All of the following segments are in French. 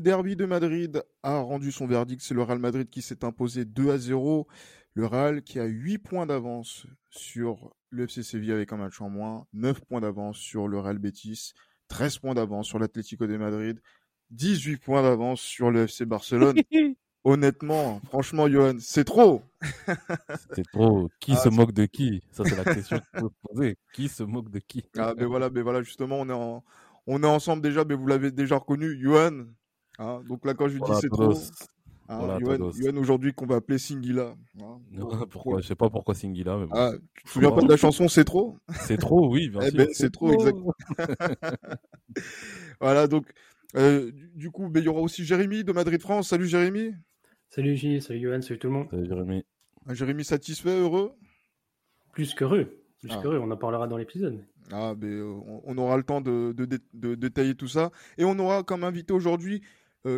Le derby de Madrid a rendu son verdict. C'est le Real Madrid qui s'est imposé 2 à 0. Le Real qui a 8 points d'avance sur le FC Séville avec un match en moins, 9 points d'avance sur le Real Betis, 13 points d'avance sur l'Atlético de Madrid, 18 points d'avance sur le FC Barcelone. Honnêtement, franchement, Johan, c'est trop. c'est trop. Qui Ah, se moque de qui? Ça, c'est la question qu'il faut se poser. Qui se moque de qui? Ah, mais voilà, mais voilà, justement, on est, en- on est ensemble déjà, mais vous l'avez déjà reconnu, Johan. Hein, donc là, quand je lui dis c'est trop, hein, Voilà, aujourd'hui qu'on va appeler Singila. hein. Pourquoi? Je sais pas pourquoi Singila, mais bon. Ah, tu te souviens pas de la chanson C'est trop? C'est trop, oui, bien Eh ben, c'est trop, exact. Voilà, donc, euh, du- coup, il y aura aussi Jérémy de Madrid France. Salut Jérémy. Salut Gilles, salut Johan, salut tout le monde. Salut Jérémy. Ah, Jérémy satisfait, heureux? Plus qu'heureux, plus Ah. qu'heureux, on en parlera dans l'épisode. Ah, ben, euh, on, aura le temps de, de, dé- de détailler tout ça. Et on aura comme invité aujourd'hui euh,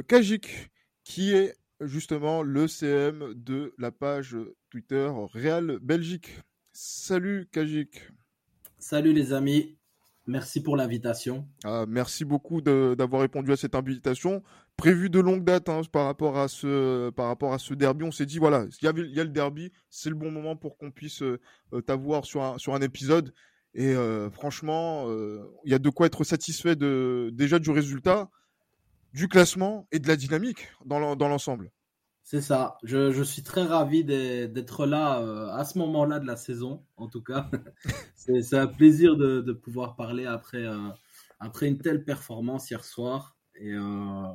Kajik, qui est justement le CM de la page Twitter Real Belgique. Salut Kajik. Salut les amis, merci pour l'invitation. Ah, merci beaucoup d'avoir répondu à cette invitation. Prévu de longue date hein, par, rapport à ce, par rapport à ce derby. On s'est dit, voilà, il y, avait, il y a le derby, c'est le bon moment pour qu'on puisse euh, euh, t'avoir sur un, sur un épisode. Et euh, franchement, euh, il y a de quoi être satisfait de, déjà du résultat, du classement et de la dynamique dans l'en- dans l'ensemble. C'est ça, je, je suis très ravi d'être là euh, à ce moment-là de la saison, en tout cas. C'est un plaisir de, de pouvoir parler après, euh, après une telle performance hier soir et, euh,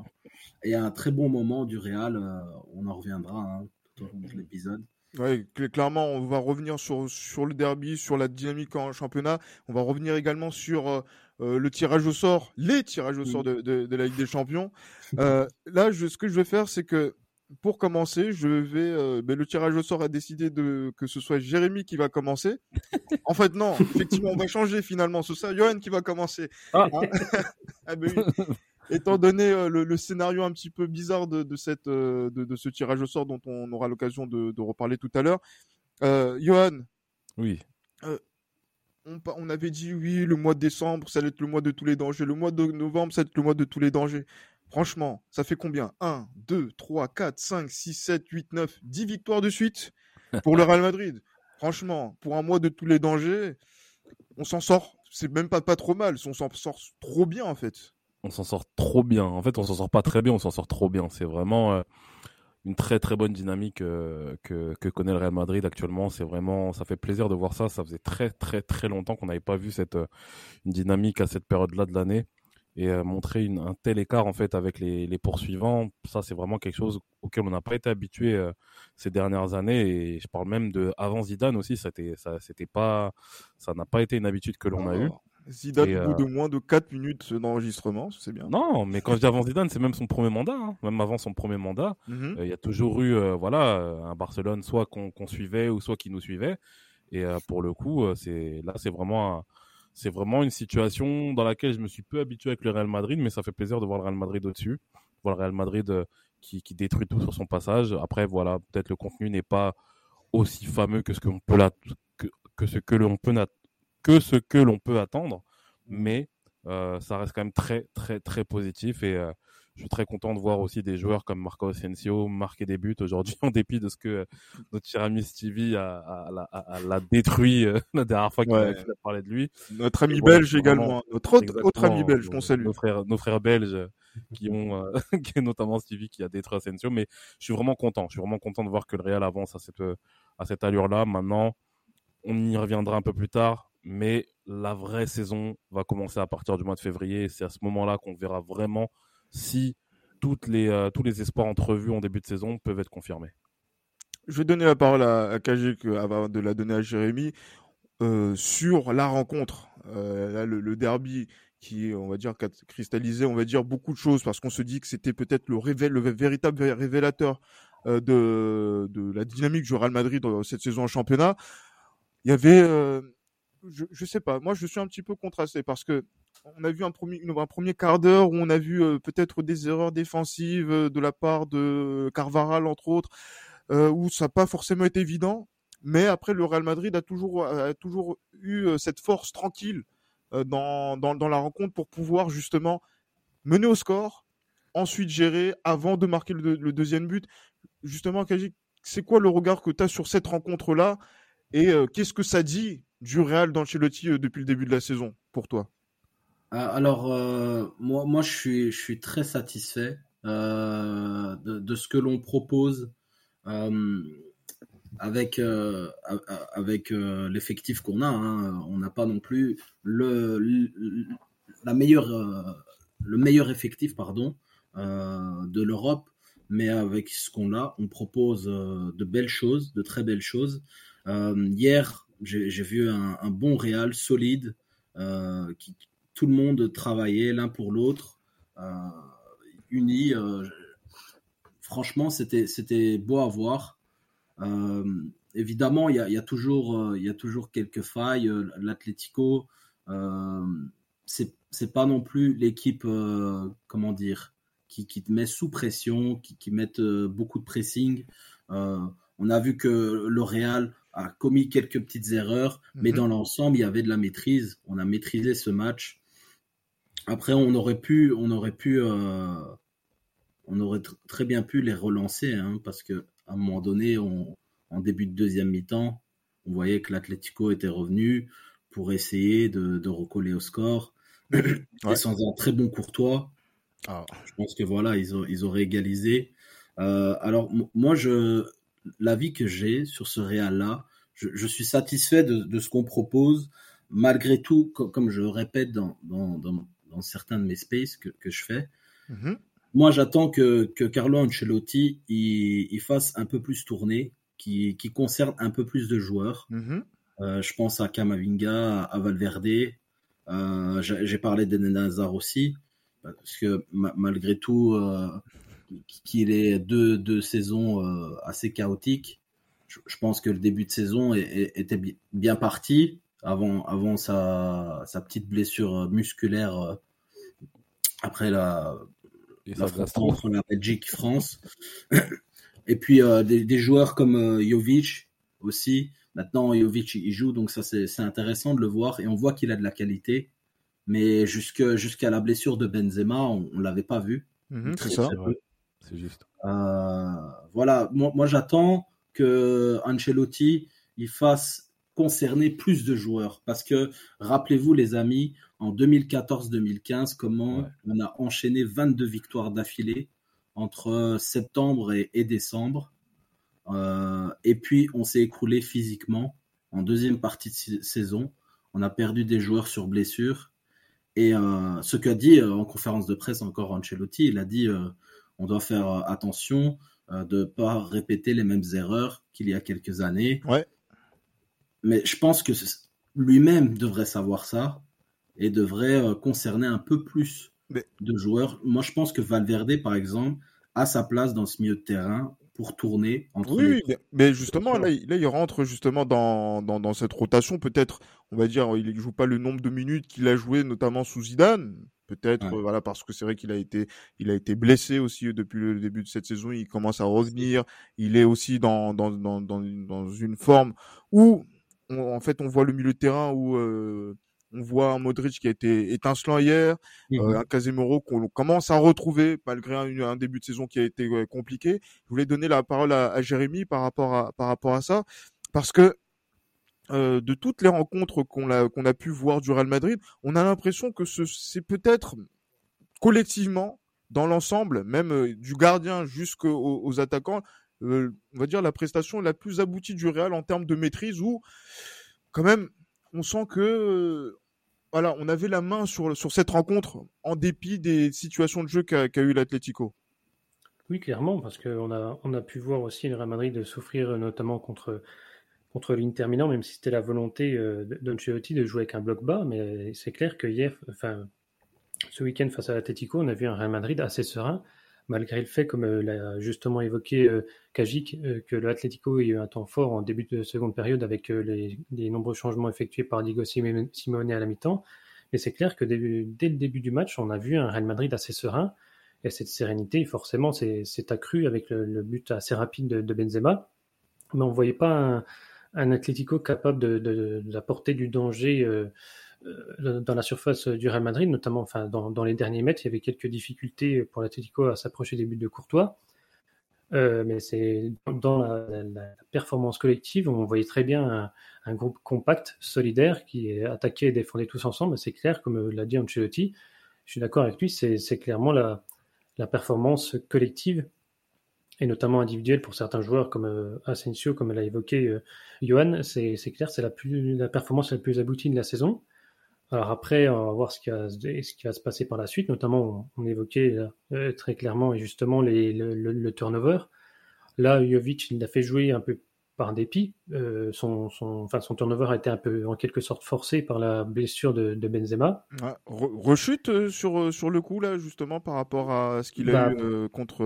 et un très bon moment du Real. euh, on en reviendra hein, tout au long de l'épisode. Ouais, cl- clairement, on va revenir sur, sur le derby, sur la dynamique en championnat. On va revenir également sur euh, le tirage au sort, les tirages au sort de, de- de la Ligue des Champions. Euh, là, je- ce que je vais faire, c'est que pour commencer, je vais. euh, ben, le tirage au sort a décidé de, que ce soit Jérémy qui va commencer. En fait, non, effectivement, on va changer finalement. Ce sera Johan qui va commencer. Ah. Hein Ah ben oui. Étant donné euh, le, le scénario un petit peu bizarre de, de cette, euh, de, de ce tirage au sort dont on aura l'occasion de, de reparler tout à l'heure, Johan, Oui. On, avait dit oui, le mois de décembre, ça allait être le mois de tous les dangers. Le mois de novembre, ça allait être le mois de tous les dangers. Franchement, ça fait combien? 1, 2, 3, 4, 5, 6, 7, 8, 9, 10 victoires de suite pour le Real Madrid. Franchement, pour un mois de tous les dangers, on s'en sort. C'est même pas, pas trop mal. On s'en sort trop bien en fait. On s'en sort trop bien. En fait, on s'en sort pas très bien, on s'en sort trop bien. C'est vraiment euh, une très très bonne dynamique euh, que, connaît le Real Madrid actuellement. C'est vraiment, ça fait plaisir de voir ça. Ça faisait très très très longtemps qu'on n'avait pas vu cette euh, une dynamique à cette période-là de l'année et euh, montrer un tel écart en fait avec les, poursuivants. Ça, c'est vraiment quelque chose auquel on n'a pas été habitué ces dernières années. Et je parle même de avant Zidane aussi. Ça, c'était pas, ça n'a pas été une habitude que l'on a eue. Zidane, au bout euh, de moins de 4 minutes d'enregistrement, c'est bien. Non, mais quand je dis avant Zidane, c'est même son premier mandat. hein. Même avant son premier mandat, Mhm. euh, il y a toujours eu euh, voilà, un Barcelone soit qu'on suivait ou soit qui nous suivait. Et pour le coup, c'est là, c'est vraiment, c'est vraiment une situation dans laquelle je me suis peu habitué avec le Real Madrid, mais ça fait plaisir de voir le Real Madrid au-dessus, voir le Real Madrid qui, qui détruit tout sur son passage. Après, voilà, peut-être le contenu n'est pas aussi fameux que ce que l'on peut la- que, que ce que l'on peut que ce que l'on peut attendre, mais euh, ça reste quand même très très très positif et euh, je suis très content de voir aussi des joueurs comme Marco Asensio marquer des buts aujourd'hui en dépit de ce que euh, notre cher ami Stevie a, a- a- a- a- l'a détruit la dernière fois qu'il Ouais. a, parlé de lui. Notre ami belge vraiment, également. Notre autre, ami belge qu'on salue. Nos frères, nos frères belges qui ont, qui est notamment Stevie qui a détruit Asensio. Mais je suis vraiment content. Je suis vraiment content de voir que le Real avance à cette, à cette allure-là. Maintenant, on y reviendra un peu plus tard. Mais la vraie saison va commencer à partir du mois de février. C'est à ce moment-là qu'on verra vraiment si toutes les, euh, tous les espoirs entrevus en début de saison peuvent être confirmés. Je vais donner la parole à, à Kajik avant de la donner à Jérémy euh, sur la rencontre, euh, le, derby qui, on va dire, cristallisait, on va dire, beaucoup de choses parce qu'on se dit que c'était peut-être le, le véritable révélateur de, de la dynamique du Real Madrid cette saison en championnat. Il y avait, je, je sais pas, moi je suis un petit peu contrasté parce que on a vu un premier, un premier quart d'heure où on a vu euh, peut-être des erreurs défensives de la part de Carvaral entre autres, où ça n'a pas forcément été évident. Mais après, le Real Madrid a toujours, a toujours eu cette force tranquille dans, dans, dans la rencontre pour pouvoir justement mener au score, ensuite gérer avant de marquer le, deuxième but. Justement, Kaji, c'est quoi le regard que tu as sur cette rencontre-là? Et qu'est-ce que ça dit du Real d'Ancelotti depuis le début de la saison pour toi? Ah, Alors, moi, moi je, suis, très satisfait de, ce que l'on propose avec, euh, avec euh, l'effectif qu'on a. Hein. On n'a pas non plus le, la meilleure, euh, le meilleur effectif pardon, de l'Europe, mais avec ce qu'on a, on propose de belles choses, de très belles choses. hier, j'ai vu un, bon Real solide, qui tout le monde travaillait l'un pour l'autre, unis. franchement, c'était beau à voir. Euh, évidemment, il y, a, toujours, euh, y a toujours quelques failles. Euh, L'Atlético, c'est pas non plus l'équipe, comment dire, qui, qui, te met sous pression, qui, qui met beaucoup de pressing. on a vu que le Real a commis quelques petites erreurs, mais mhm. dans l'ensemble, il y avait de la maîtrise. On a maîtrisé ce match. Après, on aurait pu, on aurait pu, on aurait très bien pu les relancer, hein, parce que à un moment donné, en début de deuxième mi-temps, on voyait que l'Atlético était revenu pour essayer de, recoller au score. Et sans un très bon Courtois, ah. je pense que voilà, ils, ils auraient égalisé. Euh, alors, moi, je, l'avis que j'ai sur ce Real-là, je, suis satisfait de, ce qu'on propose, malgré tout, comme, je répète dans, dans, certains de mes spaces que, je fais. Mm-hmm. Moi, j'attends que, que, Carlo Ancelotti il, fasse un peu plus tourner, qui, qui concerne un peu plus de joueurs. Mm-hmm. Euh, je pense à Kamavinga, à Valverde. Euh, j'ai parlé d'Eden Hazard aussi, parce que malgré tout, euh, qu'il ait deux, deux saisons assez chaotiques, je, pense que le début de saison était bien parti avant, avant sa, sa petite blessure musculaire après la, la France entre la Belgique, France. Et puis euh, des, joueurs comme euh, Jovic aussi. Maintenant, Jovic il joue, donc ça c'est intéressant de le voir. Et on voit qu'il a de la qualité. Mais jusqu'à la blessure de Benzema, on ne l'avait pas vu. Mhm, c'est ça. C'est juste. Euh, voilà, moi, moi j'attends que Ancelotti il fasse concerner plus de joueurs. Parce que, rappelez-vous les amis, en 2014-2015, comment on a enchaîné 22 victoires d'affilée entre septembre et, décembre. Euh, et puis, on s'est écroulé physiquement en deuxième partie de saison. On a perdu des joueurs sur blessure. Et euh, ce qu'a dit euh, en conférence de presse encore Ancelotti, il a dit on doit faire attention de ne pas répéter les mêmes erreurs qu'il y a quelques années. Ouais. Mais je pense que lui-même devrait savoir ça et devrait euh, concerner un peu plus de joueurs. Moi, je pense que Valverde, par exemple, a sa place dans ce milieu de terrain pour tourner entre Oui, mais justement, là, il rentre justement dans, dans, cette rotation. Peut-être, on va dire, il ne joue pas le nombre de minutes qu'il a joué, notamment sous Zidane. Peut-être, voilà, parce que c'est vrai qu'il a été, il a été blessé aussi depuis le début de cette saison. Il commence à revenir. Il est aussi dans, dans, dans, dans, une forme où, en fait, on voit le milieu de terrain où euh, on voit un Modric qui a été étincelant hier, mmh euh, un Casemiro qu'on commence à retrouver malgré un, début de saison qui a été compliqué. Je voulais donner la parole à, Jérémy par rapport à, par rapport à ça, parce que euh, de toutes les rencontres qu'on a, pu voir du Real Madrid, on a l'impression que c'est peut-être collectivement, dans l'ensemble, même euh, du gardien jusqu'aux aux attaquants, on va dire la prestation la plus aboutie du Real en termes de maîtrise, où quand même on sent que voilà, on avait la main sur, cette rencontre en dépit des situations de jeu qu'a eu l'Atlético. Oui, clairement, parce qu'on a, on a pu voir aussi le Real Madrid souffrir notamment contre, contre l'Inter même si c'était la volonté euh, d'Ancelotti de jouer avec un bloc bas, mais c'est clair que hier, enfin, ce week-end face à l'Atletico, on a vu un Real Madrid assez serein, malgré le fait, comme l'a justement évoqué Kajik, que l'Atletico a eu un temps fort en début de seconde période avec les, nombreux changements effectués par Diego Simeone à la mi-temps. Mais c'est clair que dès, le début du match, on a vu un Real Madrid assez serein. Et cette sérénité, forcément, s'est accrue avec le, but assez rapide de, Benzema. Mais on ne voyait pas un, un Atlético capable d'apporter du danger euh, euh, dans la surface du Real Madrid, notamment enfin, dans, les derniers mètres. Il y avait quelques difficultés pour l'Atlético à s'approcher des buts de Courtois. Euh, mais c'est dans la, performance collective, on voyait très bien un, groupe compact, solidaire, qui attaquait et défendait tous ensemble. C'est clair, comme l'a dit Ancelotti, je suis d'accord avec lui, c'est clairement la, la performance collective et notamment individuelle pour certains joueurs comme euh, Asensio, comme l'a évoqué euh, Johan, c'est clair, c'est la, la performance la plus aboutie de la saison. Alors après, on va voir ce qui va, ce qui va se passer par la suite. Notamment, on, évoquait euh, très clairement et justement les, le, le, turnover. Là, Jovic, il a fait jouer un peu par dépit. Euh, son, son, enfin, son turnover a été un peu, en quelque sorte, forcé par la blessure de, de Benzema. rechute euh, sur, euh, sur le coup, là, justement, par rapport à ce qu'il a bah, eu contre.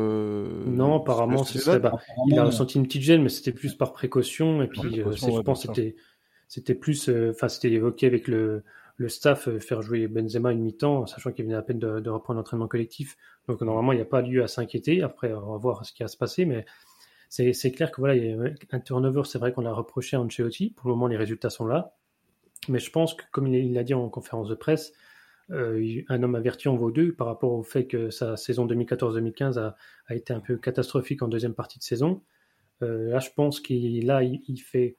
non, apparemment, c'est bah, il a ressenti une petite gêne, mais c'était plus par précaution. Et puis, je pense c'était c'était plus. Enfin, c'était évoqué avec le, le staff, faire jouer Benzema une mi-temps, sachant qu'il venait à peine de, de reprendre l'entraînement collectif. Donc, normalement, il n'y a pas lieu à s'inquiéter. Après, on va voir ce qui va se passer, mais c'est clair que voilà, il y a un turnover, c'est vrai qu'on l'a reproché à Ancelotti. Pour le moment, les résultats sont là. Mais je pense que, comme il l'a dit en conférence de presse, euh, un homme averti en vaut deux par rapport au fait que sa saison 2014-2015 a, a, été un peu catastrophique en deuxième partie de saison. Euh, là, je pense qu'il là, il, fait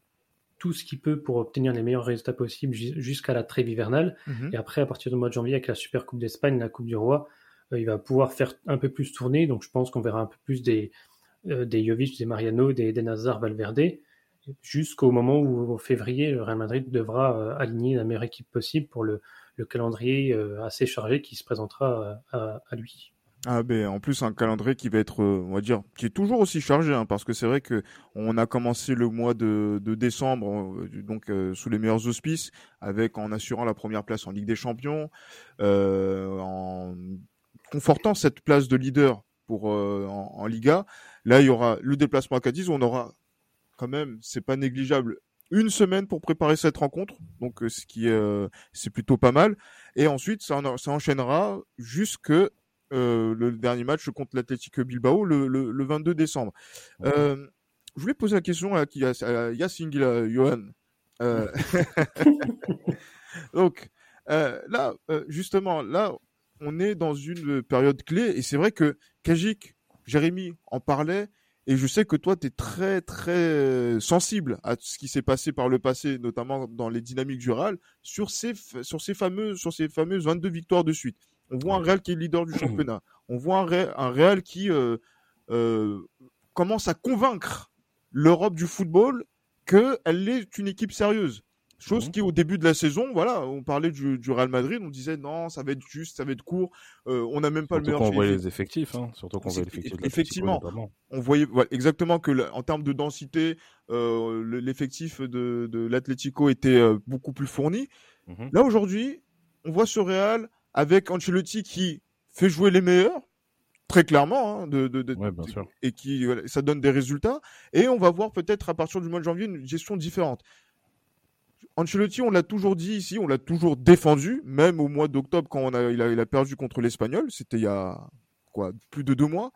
tout ce qu'il peut pour obtenir les meilleurs résultats possibles jusqu'à la trêve hivernale. Mhm. Et après, à partir du mois de janvier, avec la Super Coupe d'Espagne, la Coupe du Roi, euh, il va pouvoir faire un peu plus tourner. Donc, je pense qu'on verra un peu plus des, des Jovic, des Mariano, des, des Nazar, Valverde, jusqu'au moment où, en février, le Real Madrid devra euh, aligner la meilleure équipe possible pour le, calendrier euh, assez chargé qui se présentera à, lui. Ah ben en plus un calendrier qui va être on va dire qui est toujours aussi chargé hein, parce que c'est vrai que on a commencé le mois de, décembre donc sous les meilleurs auspices avec en assurant la première place en Ligue des Champions en confortant cette place de leader pour en, Liga Là, il y aura le déplacement à Cadiz, on aura quand même, c'est pas négligeable, une semaine pour préparer cette rencontre, donc euh, ce qui euh, c'est plutôt pas mal. Et ensuite, ça, enchaînera jusque euh, le dernier match contre l'Athletic Bilbao le, le, 22 décembre. je voulais poser la question à, à Yassine Johan. donc là, justement, là, on est dans une période clé et c'est vrai que Kajik Jérémy en parlait, et je sais que toi, tu es très, très sensible à ce qui s'est passé par le passé, notamment dans les dynamiques du Real, sur ces, sur ces, fameux, sur ces fameuses 22 victoires de suite. On voit un Real qui est leader du championnat. On voit un Real, un Real qui euh, euh, commence à convaincre l'Europe du football qu'elle est une équipe sérieuse. Chose mhm. qui, au début de la saison, voilà, on parlait du, Real Madrid, on disait non, ça va être juste, ça va être court, euh, on n'a même pas le meilleur. Surtout qu'on voyait les effectifs, hein. surtout qu'on voyait l'effectif. Effectivement, on voyait exactement que en termes de densité, euh, l'effectif de, de l'Atlético était euh, beaucoup plus fourni. Mhm. Là aujourd'hui, on voit ce Real avec Ancelotti qui fait jouer les meilleurs, très clairement, hein, de, de, de, et qui ça donne des résultats. Et on va voir peut-être à partir du mois de janvier une gestion différente. Ancelotti, on l'a toujours dit ici, on l'a toujours défendu, même au mois d'octobre quand on a, il, a, perdu contre l'Espagnol, c'était il y a quoi, plus de deux mois.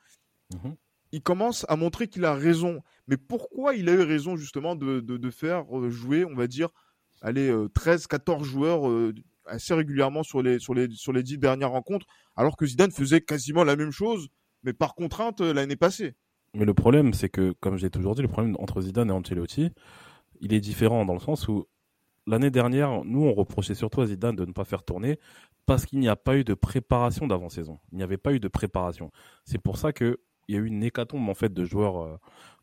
Mhm. Il commence à montrer qu'il a raison. Mais pourquoi il a eu raison justement de, faire euh, jouer, on va dire, allez, 13, euh, 14 joueurs euh, assez régulièrement sur les, sur, les, sur les 10 dernières rencontres, alors que Zidane faisait quasiment la même chose, mais par contrainte l'année passée? Mais le problème, c'est que, comme j'ai toujours dit, le problème entre Zidane et Ancelotti, il est différent dans le sens où l'année dernière, nous, on reprochait surtout à Zidane de ne pas faire tourner parce qu'il n'y a pas eu de préparation d'avant-saison. Il n'y avait pas eu de préparation. C'est pour ça qu'il y a eu une hécatombe en fait de joueurs, euh,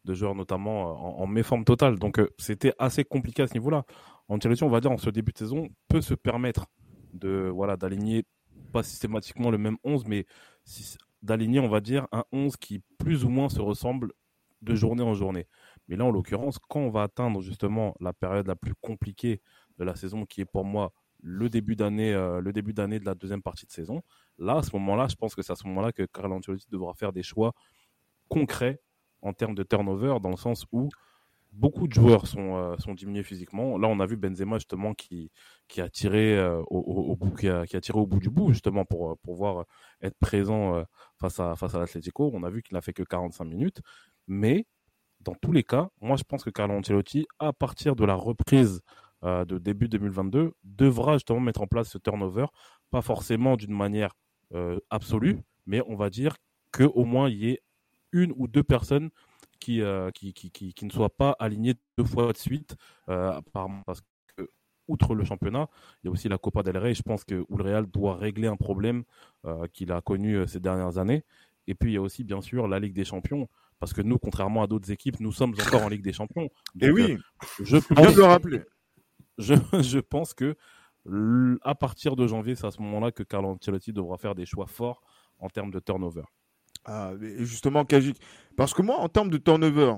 de joueurs notamment euh, en, méforme totale. Donc euh, c'était assez compliqué à ce niveau-là. Ancelotti, on va dire, en ce début de saison, peut se permettre de voilà d'aligner pas systématiquement le même 11, mais d'aligner, on va dire, un 11 qui plus ou moins se ressemble de journée en journée. Mais là, en l'occurrence, quand on va atteindre justement la période la plus compliquée de la saison, qui est pour moi le début d'année, euh, le début d'année de la deuxième partie de saison. Là, à ce moment-là, je pense que c'est à ce moment-là que Carlo Ancelotti devra faire des choix concrets en termes de turnover, dans le sens où beaucoup de joueurs sont, euh, diminués physiquement. Là, on a vu Benzema justement qui, a tiré euh, au, bout, du bout justement pour pouvoir être présent face à face à l'Atlético. On a vu qu'il n'a fait que 45 minutes, mais dans tous les cas, moi je pense que Carlo Ancelotti, à partir de la reprise euh, de début 2022 devra justement mettre en place ce turnover, pas forcément d'une manière euh, absolue, mais on va dire qu'au moins il y ait une ou deux personnes qui, euh, qui, qui, qui, ne soient pas alignées deux fois de suite, parce que outre le championnat, il y a aussi la Copa del Rey. Je pense que où le Real doit régler un problème qu'il a connu ces dernières années. Et puis il y a aussi bien sûr la Ligue des Champions, parce que nous, contrairement à d'autres équipes, nous sommes encore en Ligue des Champions. Et oui, je viens de le rappeler je, je pense que à partir de janvier, c'est à ce moment-là que Carlo Ancelotti devra faire des choix forts en termes de turnover. Ah, justement, Kajik, parce que moi, en termes de turnover,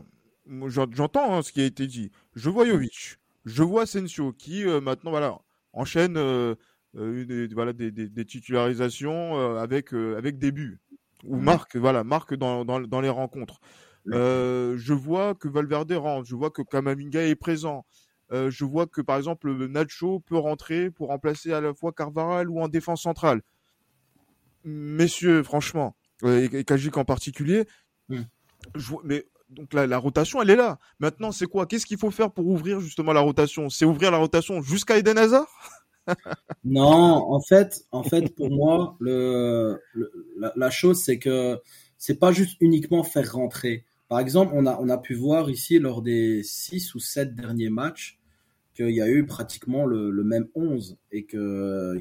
j'entends hein, ce qui a été dit. Je vois Jovic, je vois Sensio qui euh, maintenant voilà enchaîne euh, euh des, voilà des, des, des titularisations euh, avec avec des buts ou marque voilà marque dans, dans, dans les rencontres. je vois que Valverde rentre, je vois que Kamavinga est présent. Euh, je vois que par exemple Nacho peut rentrer pour remplacer à la fois Carvaral ou en défense centrale. Messieurs, franchement, euh, et, Kajik en particulier, mais donc la, la, rotation, elle est là. Maintenant, c'est quoi? Qu'est-ce qu'il faut faire pour ouvrir justement la rotation? C'est ouvrir la rotation jusqu'à Eden Hazard? Non, en fait, en fait, pour moi, le, la, chose, c'est que c'est pas juste uniquement faire rentrer. Par exemple, on a, on a pu voir ici lors des 6 ou 7 derniers matchs qu'il y a eu pratiquement le, même 11 et qu'il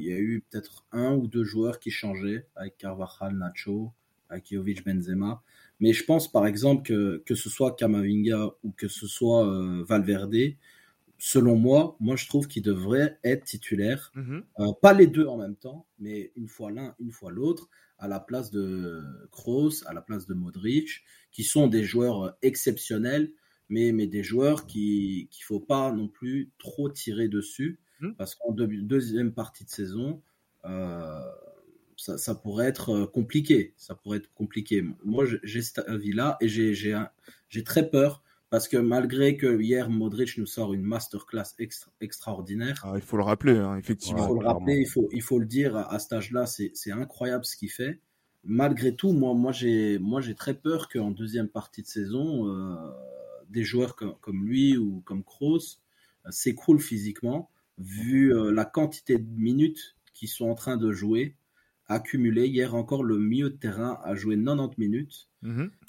y a eu peut-être un ou deux joueurs qui changeaient avec Carvajal, Nacho, avec Jovic, Benzema. Mais je pense par exemple que, que ce soit Kamavinga ou que ce soit euh, Valverde, selon moi, moi je trouve qu'il devrait être titulaire. Mhm. Euh, pas les deux en même temps, mais une fois l'un, une fois l'autre, à la place de Kroos, à la place de Modric, qui sont des joueurs exceptionnels, mais, mais des joueurs qui qu'il faut pas non plus trop tirer dessus, hmm. parce qu'en deuxième partie de saison, euh, ça, ça, pourrait être compliqué. Ça pourrait être compliqué. Moi, j'ai cet avis-là et j'ai très peur parce que malgré que hier Modric nous sort une masterclass extra, extraordinaire. Ah, il faut le rappeler, hein, effectivement. Il faut le rappeler, il faut, il faut le dire à, cet âge-là, c'est incroyable ce qu'il fait. Malgré tout, moi, moi j'ai très peur qu'en deuxième partie de saison, euh, des joueurs comme, comme, lui ou comme Kroos euh, s'écroulent physiquement, vu euh, la quantité de minutes qu'ils sont en train de jouer accumulé. Hier encore, le milieu de terrain a joué 90 minutes.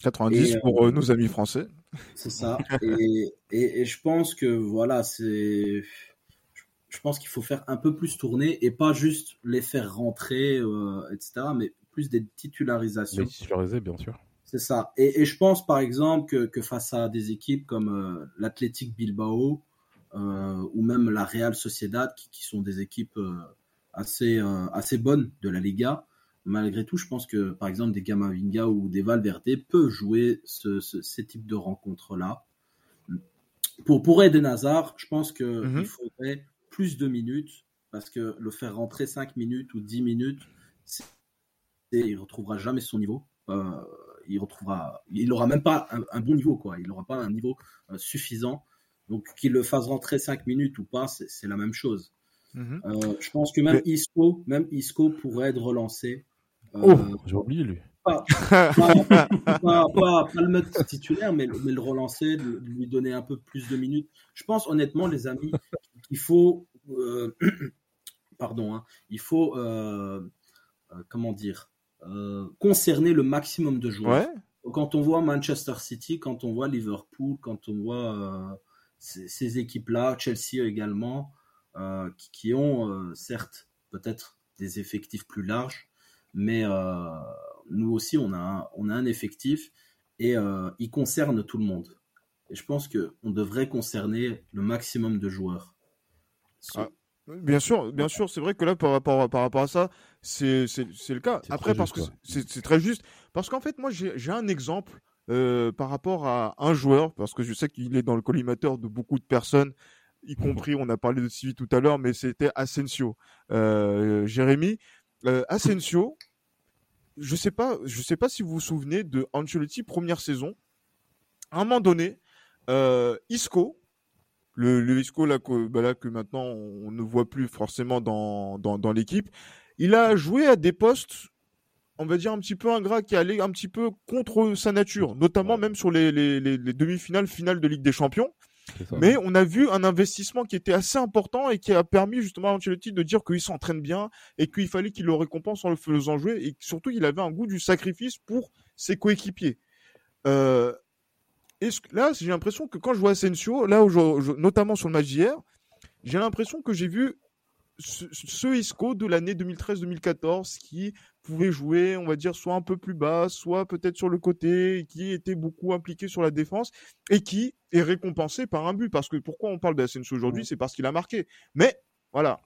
90 mhm. pour nos amis français. C'est ça. et, et, je pense que voilà, c'est. Je pense qu'il faut faire un peu plus tourner et pas juste les faire rentrer, euh, etc. Mais plus des titularisations. Les titulariser, bien sûr. C'est ça. Et, et, je pense par exemple que, que face à des équipes comme euh, l'Athletic Bilbao euh, ou même la Real Sociedad, qui, qui sont des équipes assez, assez bonnes de la Liga, malgré tout, je pense que par exemple des Gamavinga ou des Valverde peuvent jouer ce, ce, ces types de rencontres-là. Pour, pour Eden Hazard, je pense qu'il mhm. faudrait plus de minutes parce que le faire rentrer 5 minutes ou 10 minutes, il ne retrouvera jamais son niveau. Euh, il retrouvera, il n'aura même pas un, bon niveau, quoi. Il n'aura pas un niveau euh, suffisant. Donc qu'il le fasse rentrer 5 minutes ou pas, c'est la même chose. Mhm. Euh, je pense que même Isco, même Isco pourrait être relancé Oh, euh, j'ai oublié lui. Pas, le mettre titulaire, mais, le relancer, lui donner un peu plus de minutes. Je pense honnêtement, les amis, il faut, euh, pardon, hein, il faut, euh, comment dire, concerner le maximum de joueurs. Quand on voit Manchester City, quand on voit Liverpool, quand on voit ces, équipes-là, Chelsea également, qui, qui, ont certes peut-être des effectifs plus larges, mais euh, nous aussi, on a, un, on a un effectif et euh, il concerne tout le monde. Et je pense qu'on devrait concerner le maximum de joueurs. Ah, bien sûr, bien sûr, c'est vrai que là, par rapport, par rapport à ça, c'est le cas. Après, parce que c'est très juste. Parce qu'en fait, moi, j'ai un exemple euh, par rapport à un joueur, parce que je sais qu'il est dans le collimateur de beaucoup de personnes. Y compris, on a parlé de Civi tout à l'heure, mais c'était Asensio. Euh, Jérémy, euh, Asensio, je sais pas, je sais pas si vous vous souvenez de Ancelotti première saison. À un moment donné, euh, Isco, le, le Isco là que, bah là que maintenant on ne voit plus forcément dans, dans, dans l'équipe, il a joué à des postes on va dire un petit peu ingrat qui allait un petit peu contre sa nature, notamment même sur les, les, les, les demi-finales, finales de Ligue des Champions. Mais on a vu un investissement qui était assez important et qui a permis justement à Ancelotti de dire qu'il s'entraîne bien et qu'il fallait qu'il le récompense en le faisant jouer et surtout il avait un goût du sacrifice pour ses coéquipiers. Euh, là, j'ai l'impression que quand je vois Asensio, là, notamment sur le match d'hier, j'ai l'impression que j'ai vu ce, ce Isco de l'année 2013-2014 qui pouvait jouer, on va dire, soit un peu plus bas, soit peut-être sur le côté, qui était beaucoup impliqué sur la défense et qui est récompensé par un but. Parce que pourquoi on parle d'Asensio aujourd'hui, c'est parce qu'il a marqué. Mais voilà,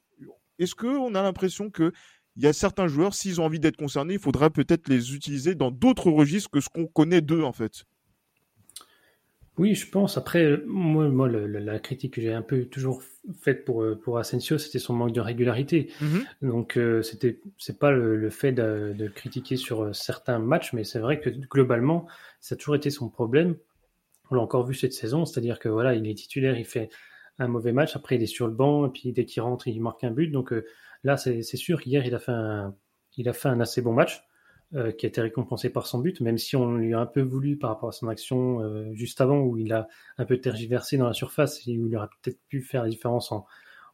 est-ce qu'on a l'impression que il y a certains joueurs, s'ils ont envie d'être concernés, il faudra peut-être les utiliser dans d'autres registres que ce qu'on connaît d'eux en fait? Oui, je pense. Après, moi, moi la critique que j'ai un peu toujours faite pour, euh, pour Asensio, c'était son manque de régularité. Mm-hmm. Donc, euh, c'était, c'est pas le, fait de, de, critiquer sur euh, certains matchs, mais c'est vrai que globalement, ça a toujours été son problème. On l'a encore vu cette saison, c'est-à-dire que voilà, il est titulaire, il fait un mauvais match, après il est sur le banc, et puis dès qu'il rentre, il marque un but. Donc là, c'est sûr qu'hier, il a fait un, il a fait un assez bon match. Euh, qui a été récompensé par son but, même si on lui a un peu voulu par rapport à son action euh, juste avant, où il a un peu tergiversé dans la surface et où il aurait peut-être pu faire la différence en,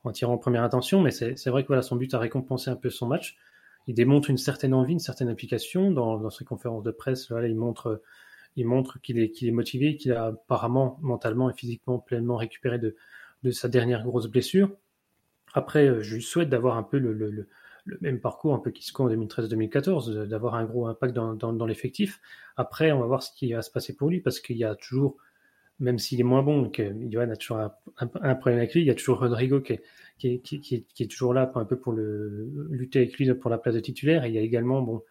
en tirant en première intention. Mais c'est vrai que voilà, son but a récompensé un peu son match. Il démontre une certaine envie, une certaine application dans, ses conférences de presse. Voilà, il montre, montre qu'il est, est motivé, qu'il a apparemment mentalement et physiquement pleinement récupéré de, de sa dernière grosse blessure. Après, euh, je lui souhaite d'avoir un peu le le même parcours un peu qu'Isco en 2013-2014, d'avoir un gros impact dans, dans, l'effectif. Après, on va voir ce qui va se passer pour lui, parce qu'il y a toujours, même s'il est moins bon, que Johan a toujours un, problème avec lui, il y a toujours Rodrigo qui est, qui qui qui est, toujours là pour un peu pour le, lutter avec lui pour la place de titulaire. Et il y a également, bon,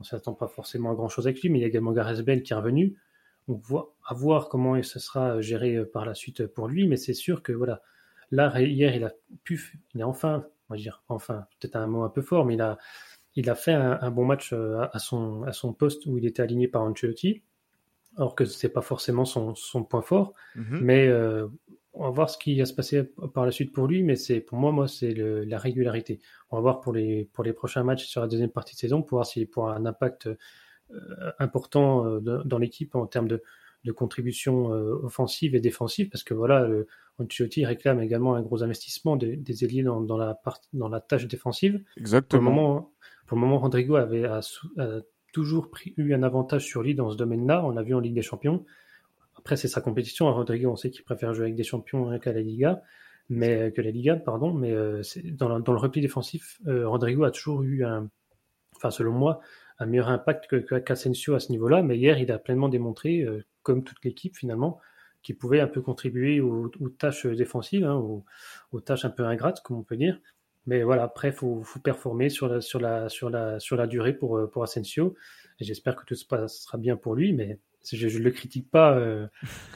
on s'attend pas forcément à grand chose avec lui, mais il y a également Gareth Bell qui est revenu. Donc, à voir comment ça sera géré par la suite pour lui, mais c'est sûr que voilà, là, hier, il a pu, il a enfin on va dire, enfin, peut-être un mot un peu fort, mais il a, il a fait un, bon match euh, à son, à son poste où il était aligné par Ancelotti, alors que c'est pas forcément son, son point fort. Mhm. Mais euh, on va voir ce qui va se passer par la suite pour lui, mais c'est pour moi, moi, c'est la régularité. On va voir pour les, pour les prochains matchs sur la deuxième partie de saison, pour voir s'il pourra un impact euh, important dans l'équipe en termes de, de contribution offensive et défensive, parce que voilà, Ancelotti réclame également un gros investissement des, des ailiers dans, dans, la part, dans la tâche défensive. Exactement. Pour le moment, pour le moment Rodrigo avait a, toujours pris, eu un avantage sur lui dans ce domaine-là. On l'a vu en Ligue des Champions. Après, c'est sa compétition. Rodrigo, on sait qu'il préfère jouer avec des champions qu'à la Liga, mais que la Liga, pardon. Mais euh, dans, dans, le repli défensif, euh, Rodrigo a toujours eu un, enfin selon moi, un meilleur impact que qu'Asensio à ce niveau-là. Mais hier, il a pleinement démontré, euh, comme toute l'équipe finalement, qui pouvait un peu contribuer aux, tâches défensives, hein, aux, tâches un peu ingrates, comme on peut dire. Mais voilà, après, il faut, performer sur la, sur, la, sur, la, sur la durée pour, pour Asensio. Et j'espère que tout se passera bien pour lui, mais je ne le critique pas, euh,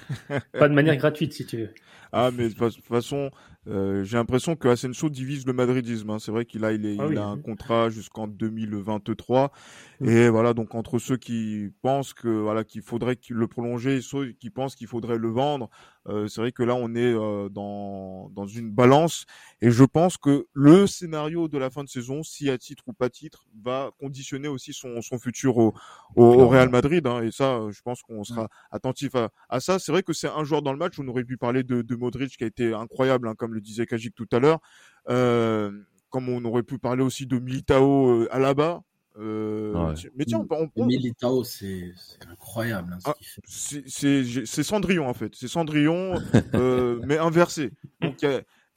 pas de manière gratuite, si tu veux. Ah, mais de toute façon, euh, j'ai l'impression que Asensio divise le madridisme. Hein. C'est vrai qu'il a, il, est, ah il a un contrat jusqu'en 2023. Mm. Et voilà, donc entre ceux qui pensent que voilà qu'il faudrait le prolonger et ceux qui pensent qu'il faudrait le vendre, euh, c'est vrai que là on est euh, dans dans une balance. Et je pense que le scénario de la fin de saison, si à titre ou pas titre, va conditionner aussi son, son futur au, au, Real Madrid. Hein. Et ça, je pense qu'on sera mm. attentif à, à ça. C'est vrai que c'est un joueur dans le match. On aurait pu parler de, de Modric qui a été incroyable, hein, comme le disait Kajik tout à l'heure. Euh, comme on aurait pu parler aussi de Militao euh, à la bas. Euh, Mais tiens, on, on... Militao, c'est incroyable. Hein, ah, c'est Cendrillon en fait. C'est Cendrillon, euh, mais inversé. Donc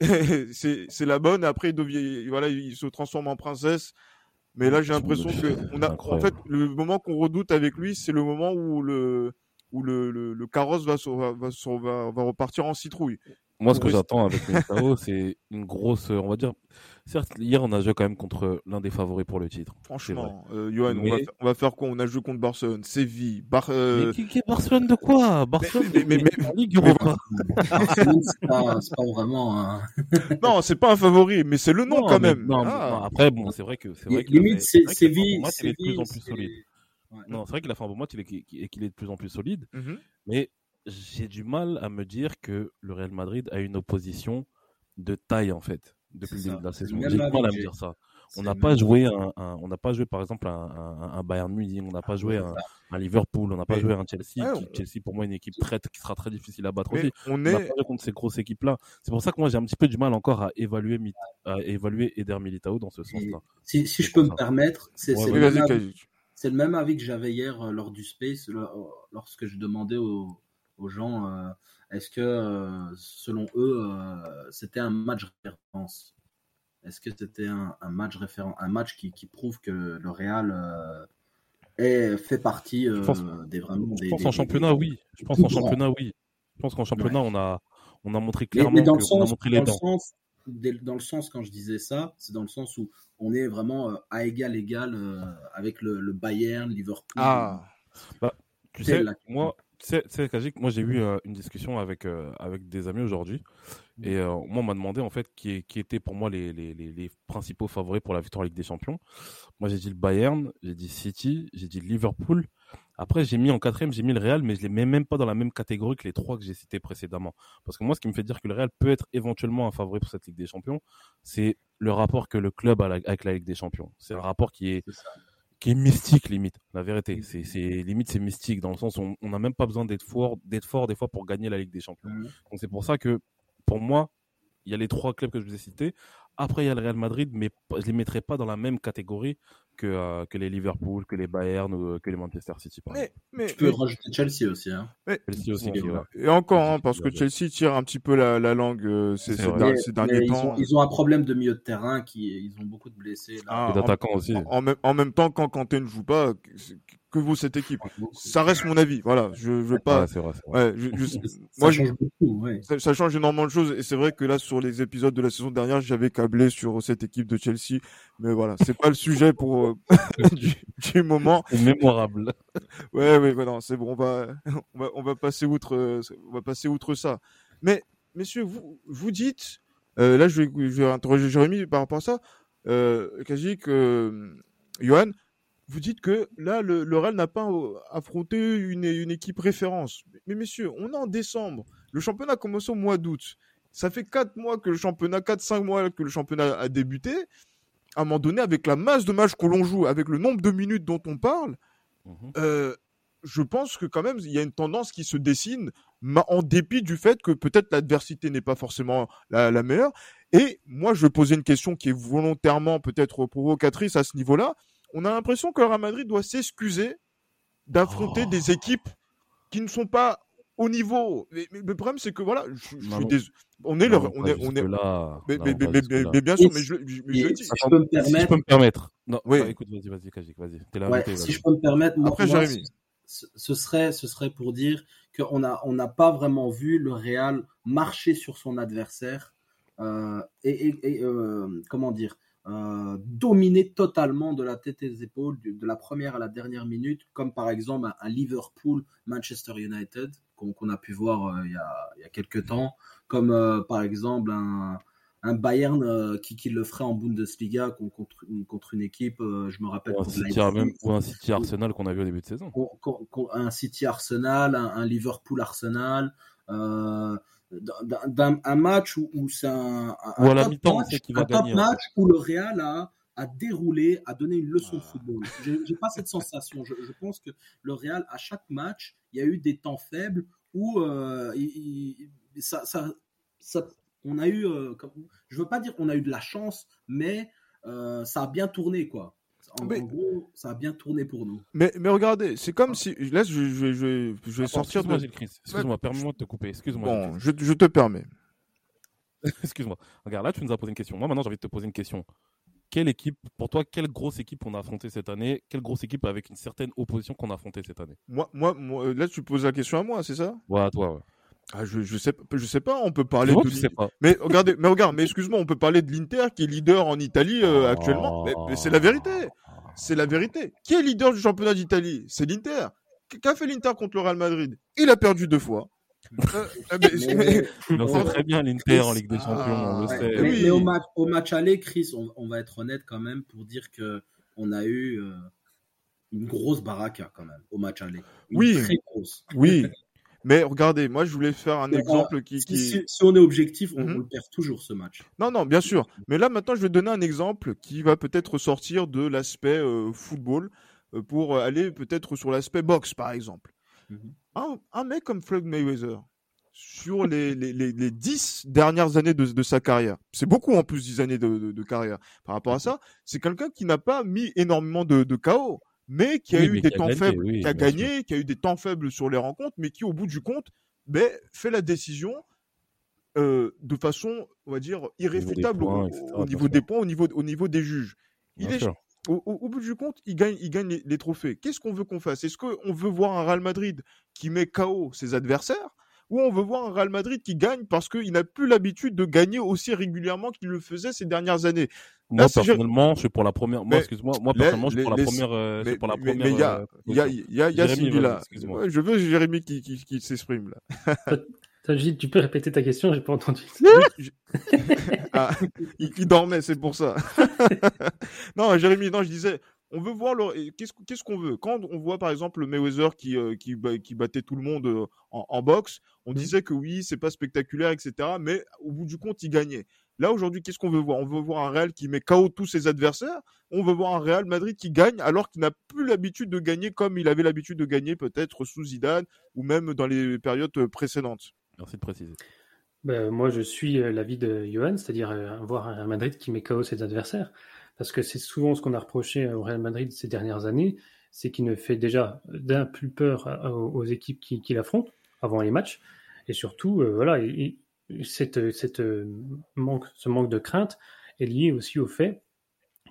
c'est la bonne. Après, il, devient, voilà, il se transforme en princesse. Mais là, j'ai l'impression que on a, en fait, le moment qu'on redoute avec lui, c'est le moment où le où le, le, le carrosse va, va, va, va, repartir en citrouille. Moi, ce que j'attends avec Militao, c'est une grosse, on va dire. Certes, hier, on a joué quand même contre l'un des favoris pour le titre. Franchement, euh, Johan, on, va, fa- on va faire quoi? On a joué contre Barcelone, Séville, Bar... euh, Mais qui, qui est Barcelone de quoi? Barcelone, mais- mais- c'est pas, c'est pas vraiment un. Non, c'est pas un favori, mais c'est le nom Non, quand mais- même. Non, Ah. non, après, bon, c'est vrai que c'est vrai qu'il a Limite, c'est qu'il Séville. match, il est de plus en Séville, plus solide. c'est- ouais. Non, c'est vrai qu'il a fait un bon match il est- et qu'il est de plus en plus solide. Mhm. Mais j'ai du mal à me dire que le Real Madrid a une opposition de taille en fait depuis le début de la saison. J'ai du mal à me dire ça. On n'a pas joué un, un- on n'a pas joué par exemple un, un- un Bayern Munich, on n'a pas joué un, un Liverpool, on n'a pas joué un Chelsea. Ouais, qui- on- Chelsea pour moi une équipe très qui sera très difficile à battre Mais aussi. on est. pas joué contre ces grosses équipes là. C'est pour ça que moi j'ai un petit peu du mal encore à évaluer à évaluer Eder Militao dans ce sens-là. Si, si C'est je peux me permettre, c'est Ouais, le, le même avis que j'avais hier euh, lors du Space, euh, lorsque je demandais aux, aux gens euh, est-ce que, euh, selon eux, euh, c'était un match référence? Est-ce que c'était un, un match référent, un match qui, qui prouve que le Real est, fait partie Je pense- des vraiment Je pense des- en des- championnat oui. Je pense en championnat oui. Je pense qu'en championnat on a on a montré clairement mais dans, le a sens, montré dans, les le dents. sens, dans le sens, quand je disais ça, c'est dans le sens où on est vraiment à égal égal avec le, le Bayern, Liverpool. Ah, Tu Telle sais, la- moi, sais, Kajik, moi j'ai eu euh, une discussion avec euh, avec des amis aujourd'hui et euh, moi on m'a demandé en fait qui, qui étaient pour moi les, les, les, les principaux favoris pour la victoire en Ligue des Champions. Moi j'ai dit le Bayern, j'ai dit City, j'ai dit Liverpool. Après j'ai mis en quatrième, j'ai mis le Real, mais je les mets même pas dans la même catégorie que les trois que j'ai cités précédemment. Parce que moi ce qui me fait dire que le Real peut être éventuellement un favori pour cette Ligue des Champions, c'est le rapport que le club a la- avec la Ligue des Champions. C'est un rapport qui est C'est. Qui est mystique limite. La vérité, c'est limite c'est mystique dans le sens où on- n'a même pas besoin d'être fort, d'être fort des fois pour gagner la Ligue des Champions. Donc c'est pour ça que pour moi, il y a les trois clubs que je vous ai cités. Après il y a le Real Madrid, mais je les mettrai pas dans la même catégorie que euh, que les Liverpool, que les Bayern ou euh, que les Manchester City. Par mais, mais, Tu peux mais- rajouter Chelsea aussi. Hein. Chelsea aussi, Et qui, ouais. et encore, hein, parce que. Chelsea tire un petit peu la, la langue euh, ces, derniers ils, temps. ont, ils ont un problème de milieu de terrain qui ils ont beaucoup de blessés. Là. Ah, Et d'attaquants aussi. En, en même temps, quand Kanté ne joue pas, que, vaut cette équipe Ça reste mon avis. Voilà, je je veux pas. Ouais, c'est vrai, c'est vrai. Ouais, je, je- Ça moi, je- change beaucoup. Ouais. ça, ça change énormément de choses et c'est vrai que là sur les épisodes de la saison dernière j'avais câblé sur cette équipe de Chelsea mais voilà c'est pas le sujet pour euh, du, du moment C'est mémorable. ouais ouais ouais, non c'est bon on va on va on va passer outre euh, on va passer outre ça mais messieurs vous vous dites euh, là je vais je vais interroger Jérémy par rapport à ça euh, Kajik euh, Johan vous dites que là, le, le Real n'a pas euh, affronté une, une équipe référence. Mais messieurs, on est en décembre. Le championnat a commencé au mois d'août. Ça fait 4 mois que le championnat, 4-5 mois que le championnat a débuté. À un moment donné, avec la masse de matchs que l'on joue, avec le nombre de minutes dont on parle, Mhm. euh, je pense que quand même, il y a une tendance qui se dessine, en dépit du fait que peut-être l'adversité n'est pas forcément la, la meilleure. Et moi, je vais poser une question qui est volontairement peut-être provocatrice à ce niveau-là. On a l'impression que le Real Madrid doit s'excuser d'affronter Oh. des équipes qui ne sont pas au niveau. Mais, mais le problème, c'est que voilà, je, je Non, suis non. dés- on est, le- Non, on pas est, on est, jusque-là. mais, Non, mais- pas mais- jusque-là. mais- mais bien sûr, mais je, je- je le dis. si je peux me Si je permettre, peux me permettre. Non, Oui. écoute, vas-y, vas-y, Kajik, vas-y. T'es là, Ouais, si je peux me permettre, moi, Après, moi, ce, ce serait, ce serait pour dire qu'on n'a on n'a pas vraiment vu le Real marcher sur son adversaire euh, et, et- et, euh, comment dire euh, dominer totalement de la tête et des épaules du- de la première à la dernière minute, comme par exemple un, un Liverpool Manchester United qu'on a pu voir euh, il, y a, il y a quelques temps, comme euh, par exemple un, un Bayern qui, qui le ferait en Bundesliga con- contre, une- contre une équipe, je me rappelle Ou un City, Leipzig même, ou un City Arsenal qu'on a vu au début de saison. un City Arsenal, un, un Liverpool Arsenal, d'un- d'un- un match où, où c'est un, un, Ou à la top match, sait qui va un top gagner, en match où le Real a, a déroulé, a donné une leçon de Ah. football. J'ai pas cette sensation. Je, je pense que le Real, à chaque match, il y a eu des temps faibles où euh, il- il- ça, ça, ça- on a eu, euh, comme- je veux pas dire qu'on a eu de la chance, mais euh, ça a bien tourné quoi. En, Mais- en gros, ça a bien tourné pour nous. Mais, mais regardez, c'est comme si. Là, je, je, vais- je, vais- je vais Attends, sortir Excuse-moi, de. Excuse-moi, permets-moi de te couper. Excuse-moi. Bon, je, je te permets. Excuse-moi. Regarde, là, tu nous as posé une question. Moi, maintenant, j'ai envie de te poser une question. Quelle équipe, pour toi, quelle grosse équipe on a affrontée cette année? Quelle grosse équipe avec une certaine opposition qu'on a affrontée cette année? Moi, moi, moi, là, tu poses la question à moi, c'est ça? Ouais, à toi, ouais. Ah, je, je sais, je sais pas. On peut parler de. je sais pas. Mais regardez, mais regarde, mais excuse-moi, on peut parler de l'Inter qui est leader en Italie euh, actuellement. Mais, mais c'est la vérité. C'est la vérité. Qui est leader du championnat d'Italie? C'est l'Inter. Qu'a fait l'Inter contre le Real Madrid? Il a perdu deux fois. Euh, euh, mais- Mais- Mais on sait très bien l'Inter en Ligue des Champions, on le Ah, sait. mais, oui. mais au, match, au match aller, Chris, on, on va être honnête quand même pour dire que on a eu euh, une grosse baraque quand même au match aller. Une Oui. Très grosse. Oui. Mais regardez, moi je voulais faire un exemple qui, Si, qui... si- si on est objectif, on, Mhm. on le perd toujours ce match. Non, non, bien sûr. Mais là, maintenant, je vais donner un exemple qui va peut-être sortir de l'aspect euh, football euh, pour aller peut-être sur l'aspect boxe, par exemple. Mhm. Un, un mec comme Floyd Mayweather, sur les, les, les, les 10 dernières années de, de sa carrière, c'est beaucoup en plus 10 années de, de, de carrière par rapport à ça, c'est quelqu'un qui n'a pas mis énormément de, de KO, mais qui a Oui, eu des qui a temps gagné, faibles, oui, qui a sûr. gagné, qui a eu des temps faibles sur les rencontres, mais qui, au bout du compte, ben, fait la décision euh, de façon, on va dire, irréfutable au, points, au- etc., au bien niveau des points, au niveau, au niveau des juges. Il est, au bout du compte, il gagne, il gagne les, les trophées. Qu'est-ce qu'on veut qu'on fasse? Est-ce qu'on veut voir un Real Madrid qui met KO ses adversaires ou on veut voir un Real Madrid qui gagne parce qu'il n'a plus l'habitude de gagner aussi régulièrement qu'il le faisait ces dernières années Moi, personnellement, je suis pour la première. Moi, excuse-moi, moi, personnellement, je suis pour la première. euh, Mais pour la mais- première. mais il y a, euh, il y a, position. il y a, il y a Jérémy, là. Ouais, je veux Jérémy qui, qui, qui s'exprime là. Gilles, tu peux répéter ta question J'ai pas entendu. Ah, il, il dormait, c'est pour ça. non, Jérémy, non, je disais, on veut voir le. Qu'est-ce qu'on veut? Quand on voit par exemple le Mayweather qui, euh, qui, ba- qui battait tout le monde euh, en, en boxe, on disait que oui, c'est pas spectaculaire, etc. Mais au bout du compte, il gagnait. Là aujourd'hui, qu'est-ce qu'on veut voir? On veut voir un Real qui met KO tous ses adversaires. On veut voir un Real Madrid qui gagne alors qu'il n'a plus l'habitude de gagner comme il avait l'habitude de gagner peut-être sous Zidane ou même dans les périodes euh, précédentes. Merci de préciser. Ben, moi, je suis l'avis de Johan, c'est-à-dire euh, voir un Real Madrid qui met KO ses adversaires. Parce que c'est souvent ce qu'on a reproché au Real Madrid ces dernières années, c'est qu'il ne fait déjà d'un plus peur à- aux, équipes qui, qui l'affrontent avant les matchs. Et surtout, euh, voilà, il- il- cette, cette, euh, manque, ce manque de crainte est lié aussi au fait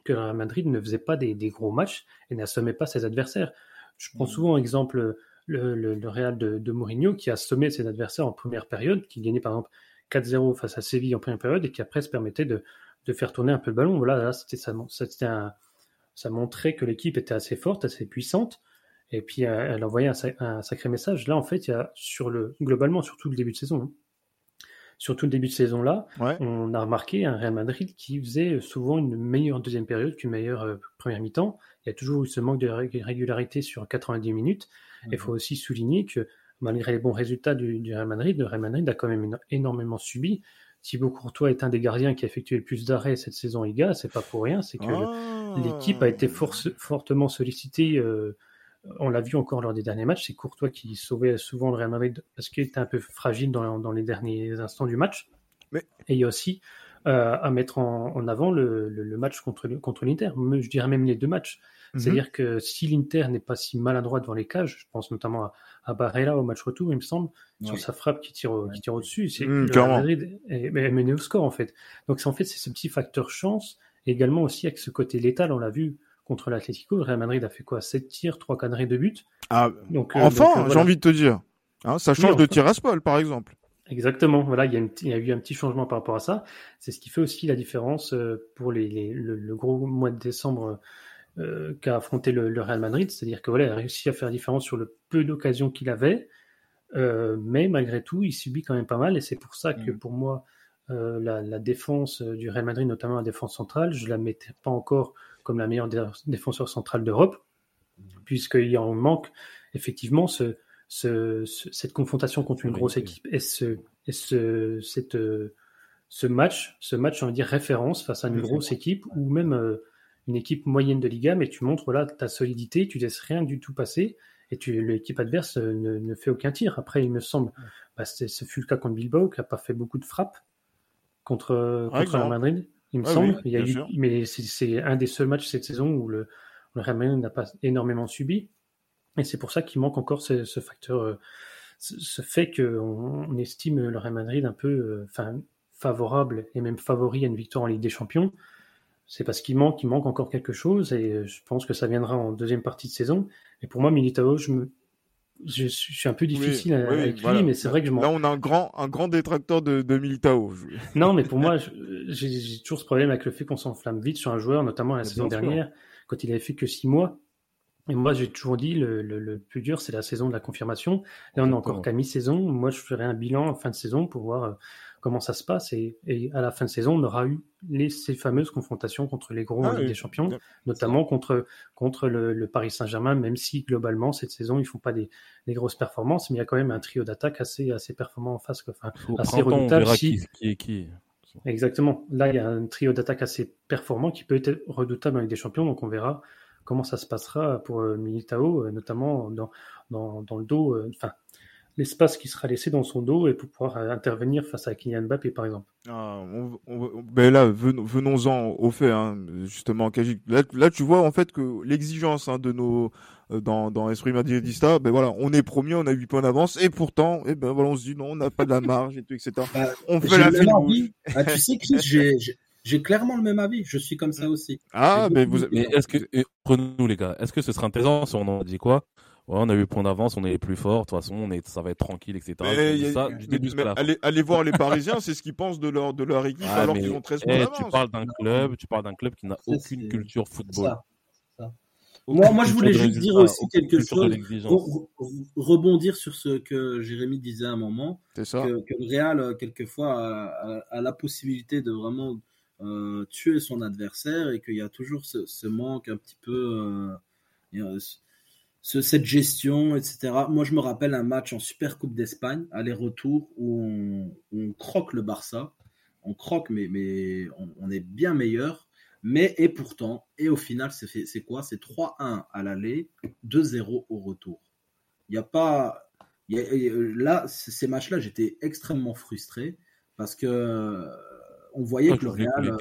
que le Real Madrid ne faisait pas des, des gros matchs et n'assommait pas ses adversaires. Je prends souvent exemple le, le, le Real de, de Mourinho qui a assommé ses adversaires en première période, qui gagnait par exemple 4-0 face à Séville en première période et qui après se permettait de, de faire tourner un peu le ballon. Voilà, là, c'était ça, c'était un, ça montrait que l'équipe était assez forte, assez puissante. Et puis euh, elle envoyait un, sa- un sacré message. Là, en fait, il y a sur le globalement, surtout le début de saison, hein, surtout le début de saison là, Ouais. on a remarqué un Real Madrid qui faisait souvent une meilleure deuxième période qu'une meilleure euh, première mi-temps. Il y a toujours eu ce manque de ré- régularité sur 90 minutes. Il faut aussi souligner que malgré les bons résultats du, du Real Madrid, le Real Madrid a quand même éno- énormément subi. Thibaut Courtois est un des gardiens qui a effectué le plus d'arrêts cette saison en Liga. C'est pas pour rien, c'est que Ah. l'équipe a été force- fortement sollicitée. euh, on l'a vu encore lors des derniers matchs. C'est Courtois qui sauvait souvent le Real Madrid parce qu'il était un peu fragile dans, dans les derniers instants du match. Mais- Et il y a aussi euh, à mettre en, en avant le, le- le match contre, contre l'Inter. Je dirais même les deux matchs. Mhm. C'est-à-dire que si l'Inter n'est pas si maladroit devant les cages, je pense notamment à, à au match retour, il me semble, sur Ouais. sa frappe qui tire, au- qui tire au-dessus, c'est. Real Madrid est, mené au score en fait. Donc en fait c'est ce petit facteur chance, et également aussi avec ce côté létal, on l'a vu contre l'Atlético, le Real Madrid a fait quoi? 7 tirs, 3 cadrés de but. Ah, Donc, euh, enfin, euh, j'ai envie de te dire. Hein, ça change de enfin. Tiraspol, par exemple. Exactement, voilà, il y, a une- il y a eu un petit changement par rapport à ça. C'est ce qui fait aussi la différence euh, pour les, les- le, le gros mois de décembre euh, qu'a affronté le, le Real Madrid. C'est-à-dire que voilà, il a réussi à faire la différence sur le peu d'occasions qu'il avait, euh, mais malgré tout, il subit quand même pas mal. Et c'est pour ça que Mhm. pour moi, euh, la, la défense du Real Madrid, notamment la défense centrale, je la mettais pas encore comme la meilleure dé- défenseur centrale d'Europe, puisqu'il y en manque effectivement ce, ce- ce- cette confrontation contre une grosse équipe et ce, et ce, cette, ce match, ce match, on va dire référence face à une grosse équipe ou même une équipe moyenne de Liga, mais tu montres là ta solidité, tu laisses rien du tout passer et l'équipe adverse euh, ne, ne fait aucun tir. Après, il me semble, bah, ce fut le cas contre Bilbao, qui n'a pas fait beaucoup de frappes contre, contre. Real Madrid, il me Ouais, semble. oui, il y a bien eu, sûr. mais c'est- un des seuls matchs cette saison où le, le Real Madrid n'a pas énormément subi. Et c'est pour ça qu'il manque encore ce, ce facteur, euh, ce, ce fait qu'on on estime le Real Madrid un peu euh, enfin, favorable et même favori à une victoire en Ligue des Champions. C'est parce qu'il manque, il manque encore quelque chose et euh, je pense que ça viendra en deuxième partie de saison. Et pour moi, Militao, je me, je, suis un peu difficile avec lui, mais c'est vrai que je. Là, on a un grand, un grand détracteur de, de Militao. Non, mais pour moi, j'ai toujours ce problème avec le fait qu'on s'enflamme vite sur un joueur, notamment la saison dernière, quand il avait fait que six mois. Et moi, j'ai toujours dit, le, le, plus dur, c'est la saison de la confirmation. Là, on est encore qu'à mi-saison. Moi, je ferai un bilan en fin de saison pour voir euh, comment ça se passe. Et, à la fin de saison, on aura eu les, ces fameuses confrontations contre les gros ah des Champions, notamment contre, contre le, Paris Saint-Germain, même si globalement, cette saison, ils font pas des, des, grosses performances, mais il y a quand même un trio d'attaque assez, assez performant en face, enfin, assez redoutable. qui, est qui. Exactement. Là, il y a un trio d'attaque assez performant qui peut être redoutable avec des champions, donc on verra comment ça se passera pour euh, Militao, euh, notamment dans, dans, dans le dos, euh, l'espace qui sera laissé dans son dos et pour pouvoir intervenir face à Kylian Mbappé, par exemple. Ah, ben là, venons-en au fait, hein, justement, Là, là, tu vois en fait que l'exigence hein, de nos dans, dans Esprit Madridista, ben voilà, on est premier, on a 8 points d'avance, et pourtant, et eh ben voilà, on se dit non, on n'a pas de la marge, et tout, etc. Bah, on fait la ah, tu sais, Chris, j'ai j'ai clairement le même avis. Je suis comme ça aussi. Ah, mais vous, mais est-ce que, prenez-nous les gars, est-ce que ce serait intéressant si on en dit quoi? Ouais, on a eu point d'avance, on est les plus forts, de toute façon, on est, ça va être tranquille, etc. ça, allez, allez, voir les Parisiens, c'est ce qu'ils pensent de leur, de leur équipe alors qu'ils ont 13 points eh, d'avance. Tu parles d'un club, tu parles d'un club qui n'a aucune culture football. Moi, moi, je voulais juste dire aussi quelque chose, rebondir sur ce que Jérémy disait à un moment, que, que, le Real, quelquefois, a la possibilité de vraiment euh, tuer son adversaire et qu'il y a toujours ce, manque un petit peu, euh, cette gestion, etc. Moi, je me rappelle un match en Super Coupe d'Espagne, aller-retour, où on, croque le Barça. On croque, mais, mais on, est bien meilleur. Mais et pourtant, et au final, c'est quoi? C'est 3-1 à l'aller, 2-0 au retour. Il n'y a pas. là, ces matchs-là, j'étais extrêmement frustré parce que on voyait que le Real,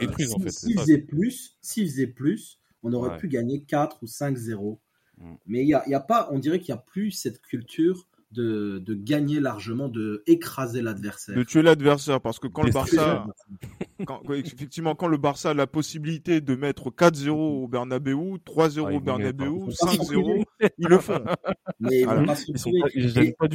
s'il faisait plus, s'il faisait plus, on aurait pu gagner 4 ou 5-0. Mm. Mais il y a, pas, on dirait qu'il n'y a plus cette culture de, gagner largement, de écraser l'adversaire. De tuer l'adversaire, parce que quand le Barça, effectivement, quand le Barça a la possibilité de mettre 4-0 au Bernabeu, 3-0 ah, au Bernabeu, 5-0, ils le font. Mais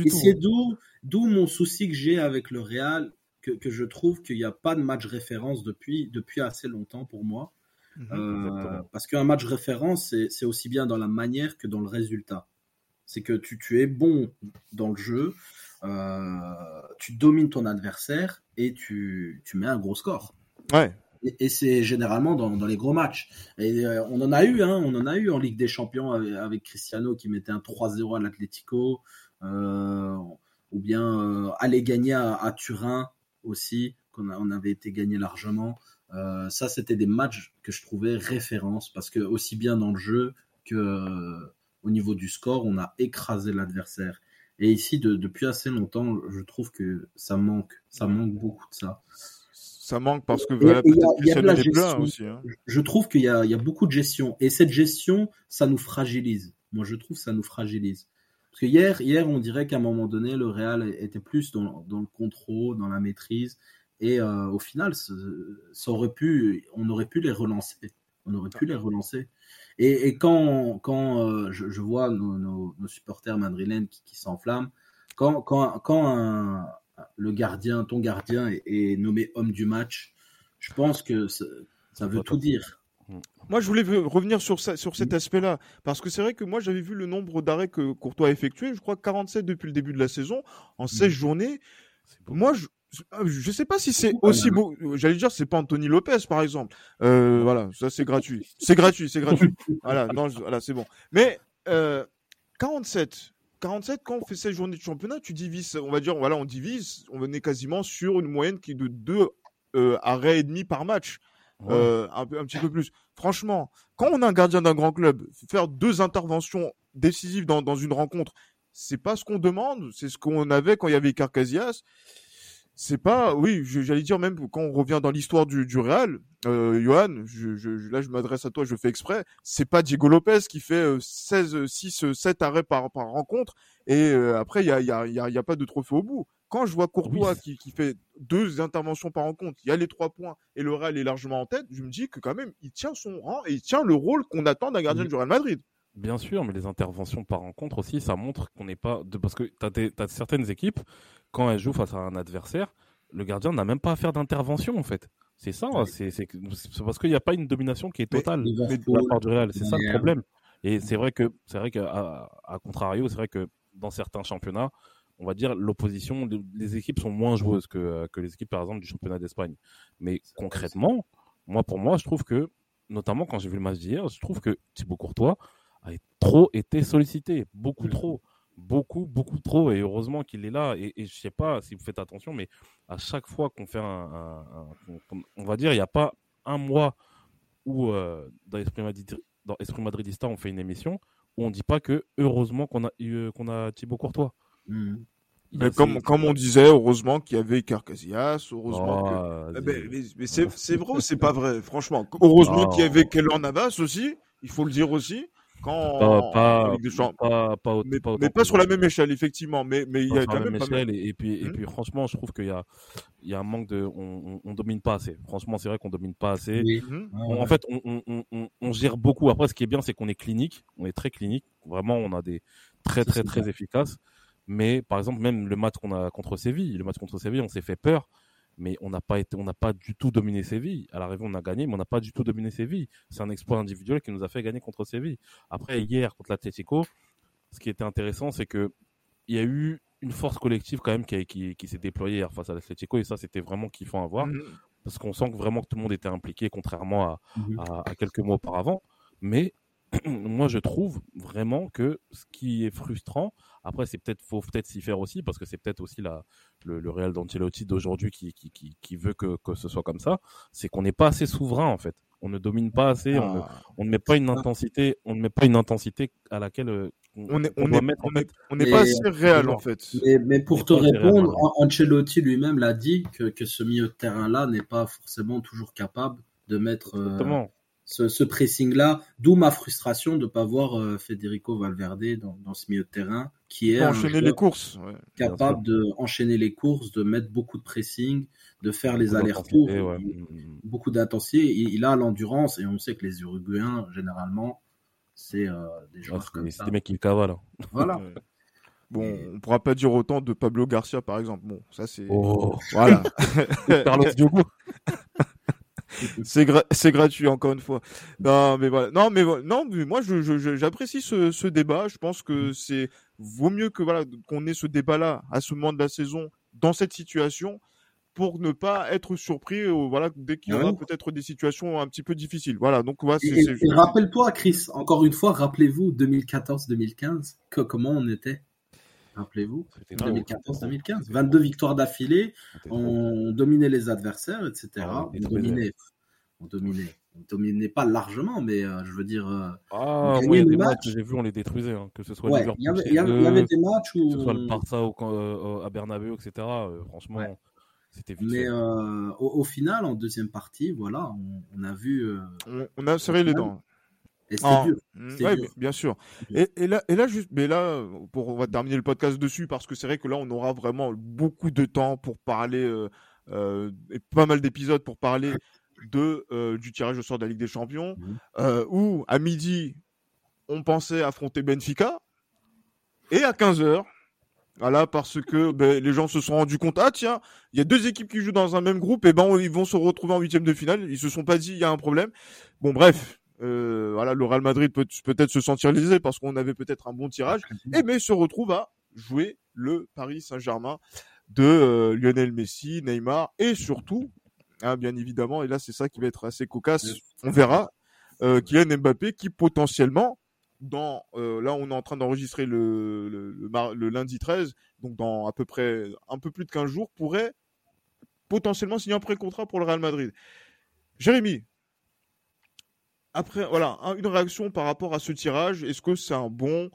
c'est d'où, d'où mon souci que j'ai avec le Real que, je trouve qu'il n'y a pas de match référence depuis, depuis assez longtemps pour moi. Mhm. Euh, parce qu'un match référence, c'est aussi bien dans la manière que dans le résultat. C'est que tu, tu, es bon dans le jeu, euh, tu domines ton adversaire et tu, tu, mets un gros score. Ouais. Et, c'est généralement dans, dans, les gros matchs. Et euh, on en a eu, hein, on en a eu en Ligue des Champions avec, Cristiano qui mettait un 3-0 à l'Atlético, ou bien aller gagner à Turin aussi, qu'on on avait été gagné largement. Euh, ça, c'était des matchs que je trouvais référence parce que aussi bien dans le jeu que euh, au niveau du score, on a écrasé l'adversaire. Et ici, depuis assez longtemps, je trouve que ça manque, ça manque beaucoup de ça. Ça manque parce que peut-être aussi. Je trouve qu'il y, y a, beaucoup de gestion et cette gestion, ça nous fragilise. Moi, je trouve que ça nous fragilise. Parce que hier, hier on dirait qu'à un moment donné, le Real était plus dans, le contrôle, dans la maîtrise. Et euh, au final, ça, aurait pu, on aurait pu les relancer. On aurait pu les relancer. Et, quand, quand euh, je, vois nos, supporters madrilènes qui, s'enflamment, quand, quand, quand le gardien, ton gardien est, nommé homme du match, je pense que ça veut tout dire. Mm. Moi, je voulais revenir sur, ça, sur cet aspect-là, parce que c'est vrai que moi, j'avais vu le nombre d'arrêts que Courtois a effectué, je crois 47 depuis le début de la saison, en 16 mm. journées. Moi, je, je sais pas si c'est aussi beau. J'allais dire, c'est pas Anthony Lopez, par exemple. Euh, voilà, ça c'est gratuit. C'est gratuit, c'est gratuit. voilà, non, voilà, c'est bon. Mais euh, 47, 47, quand on fait 16 journées de championnat, tu divises, on va dire, voilà, on divise, on venait quasiment sur une moyenne qui est de 2 euh, arrêts et demi par match. Euh, un, un, petit peu plus. Franchement, quand on a un gardien d'un grand club, faire deux interventions décisives dans, dans une rencontre, c'est pas ce qu'on demande, c'est ce qu'on avait quand il y avait Carcasias. C'est pas, oui, j'allais dire même quand on revient dans l'histoire du, du Real, euh, Johan, je, je, là je m'adresse à toi, je fais exprès, c'est pas Diego Lopez qui fait 16, 6, 7 arrêts par, par rencontre et euh, après il y a, y, a, y, a, y a pas de trophée au bout. Quand je vois Courtois qui, qui, fait deux interventions par rencontre, il y a les trois points et le Real est largement en tête, je me dis que quand même, il tient son rang et il tient le rôle qu'on attend d'un gardien du Real Madrid. Bien sûr, mais les interventions par rencontre aussi, ça montre qu'on n'est pas. De... Parce que tu as, certaines équipes, quand elles jouent face à un adversaire, le gardien n'a même pas à faire d'intervention en fait. C'est ça, c'est parce qu'il n'y a pas une domination qui est totale de la part du Real. C'est ça le problème. Et c'est vrai que, c'est vrai qu'à à contrario, c'est vrai que dans certains championnats, on va dire l'opposition, les équipes sont moins joueuses que, que les équipes par exemple du championnat d'Espagne. Mais concrètement, moi pour moi, je trouve que, notamment quand j'ai vu le match d'hier, je trouve que Thibaut Courtois a trop été sollicité, beaucoup trop beaucoup, beaucoup trop. Et heureusement qu'il est là. Et, et, je sais pas si vous faites attention, mais à chaque fois qu'on fait un, on va dire, il n'y a pas un mois où euh, dans Esprit dans Esprit Madridista, on fait une émission où on dit pas que heureusement qu'on a eu, qu'on a Thibaut Courtois. Mmh. Mais comme, comme on disait, heureusement qu'il y avait Carcasias, heureusement que... Eh ben, mais, c'est vrai ou c'est pas vrai, franchement? Heureusement qu'il y avait Keller Navas aussi, il faut le dire aussi quand pas, pas, pas, mais, pas, mais pas sur la même échelle effectivement mais mais il y a quand même échelle, et, puis et hmm. puis franchement je trouve qu'il y a il y a un manque de on, on, domine pas assez. Franchement c'est vrai qu'on domine pas assez. Hmm. en fait on, on, on, gère beaucoup. Après ce qui est bien c'est qu'on est clinique. On est très clinique. Vraiment on a des très très très efficaces. Mais par exemple même le match qu'on a contre Séville le match contre Séville on s'est fait peur mais on n'a pas été, on n'a pas du tout dominé Séville. À l'arrivée, on a gagné, mais on n'a pas du tout dominé Séville. C'est un exploit individuel qui nous a fait gagner contre Séville. Après, hier, contre l'Atletico, ce qui était intéressant, c'est que il y a eu une force collective quand même qui, qui, qui s'est déployée hier face à l'Atletico, et ça, c'était vraiment kiffant à voir. Mhm. Parce qu'on sent que vraiment que tout le monde était impliqué, contrairement à, mhm. à, à quelques mois auparavant. Mais moi, je trouve vraiment que ce qui est frustrant, après, c'est peut-être faut peut-être s'y faire aussi parce que c'est peut-être aussi la, le, le Real d'Ancelotti d'aujourd'hui qui, qui, qui, qui, veut que, que ce soit comme ça. C'est qu'on n'est pas assez souverain en fait. On ne domine pas assez. On, ne, ah. on, ne, met pas une intensité. On ne met pas une intensité à laquelle euh, on, est, on, est, mettre, on n'est pas assez réel en fait. Mais, mais pour te répondre, Ancelotti lui-même l'a dit que, que ce milieu de terrain là n'est pas forcément toujours capable de mettre. Euh, ce, pressing-là, d'où ma frustration de ne pas voir euh, Federico Valverde dans, ce milieu de terrain, qui est enchaîner les courses, capable d'enchaîner les courses, de mettre beaucoup de pressing, de faire les allers-retours, beaucoup d'intensité. Il, a l'endurance et on sait que les Uruguayens, généralement, c'est euh, des joueurs comme ça. C'est des mecs qui cavalent. Voilà. Bon, on pourra pas dire autant de Pablo Garcia, par exemple. Bon, ça c'est. Oh. Voilà. Carlos Diogo. c'est gratuit encore une fois. Non mais voilà. Non mais non mais moi je j'apprécie ce, ce débat. Je pense que c'est vaut mieux que voilà qu'on ait ce débat là à ce moment de la saison dans cette situation pour ne pas être surpris euh, voilà dès qu'il y aura peut-être des situations un petit peu difficiles. Voilà donc voilà, et, rappelle-toi Chris, encore une fois, rappelez-vous 2014-2015 que comment on était. Rappelez-vous, 2014-2015, 22 victoires d'affilée, on dominait les adversaires, etc. Ah, on, dominait, on dominait, on dominait pas largement, mais euh, je veux dire. Euh, ah oui, des matchs, j'ai vu, on les détruisait, hein, que ce soit ouais, Il y, avait, y, avait des matchs où. Que ce soit le Barça au, euh, à Bernabeu, etc. franchement. C'était Mais au, au, final, en deuxième partie, voilà, on, on a vu. on, a serré les dents. Et c'est dur. Mm, bien sûr. Et, et, là, et là, juste, mais là, pour, on va terminer le podcast dessus parce que c'est vrai que là, on aura vraiment beaucoup de temps pour parler euh, euh, et pas mal d'épisodes pour parler de euh, du tirage au sort de la Ligue des Champions, mmh. euh, où à midi, on pensait affronter Benfica, et à 15 h voilà, parce que ben, les gens se sont rendus compte, ah tiens, il y a deux équipes qui jouent dans un même groupe, et ben ils vont se retrouver en huitième de finale. Ils se sont pas dit, il y a un problème. Bon, bref, euh, voilà, le Real Madrid peut peut-être se sentir lésé parce qu'on avait peut-être un bon tirage, et mais se retrouve à jouer le Paris Saint-Germain de euh, Lionel Messi, Neymar et surtout, hein, bien évidemment, et là c'est ça qui va être assez cocasse, on verra, euh, Kylian Mbappé qui potentiellement dans euh, là on est en train d'enregistrer le, le, le, lundi 13 donc dans à peu près un peu plus de 15 jours pourrait potentiellement signer un pré-contrat pour le Real Madrid. Jérémy, après, voilà, une réaction par rapport à ce tirage. Est-ce que c'est un bon,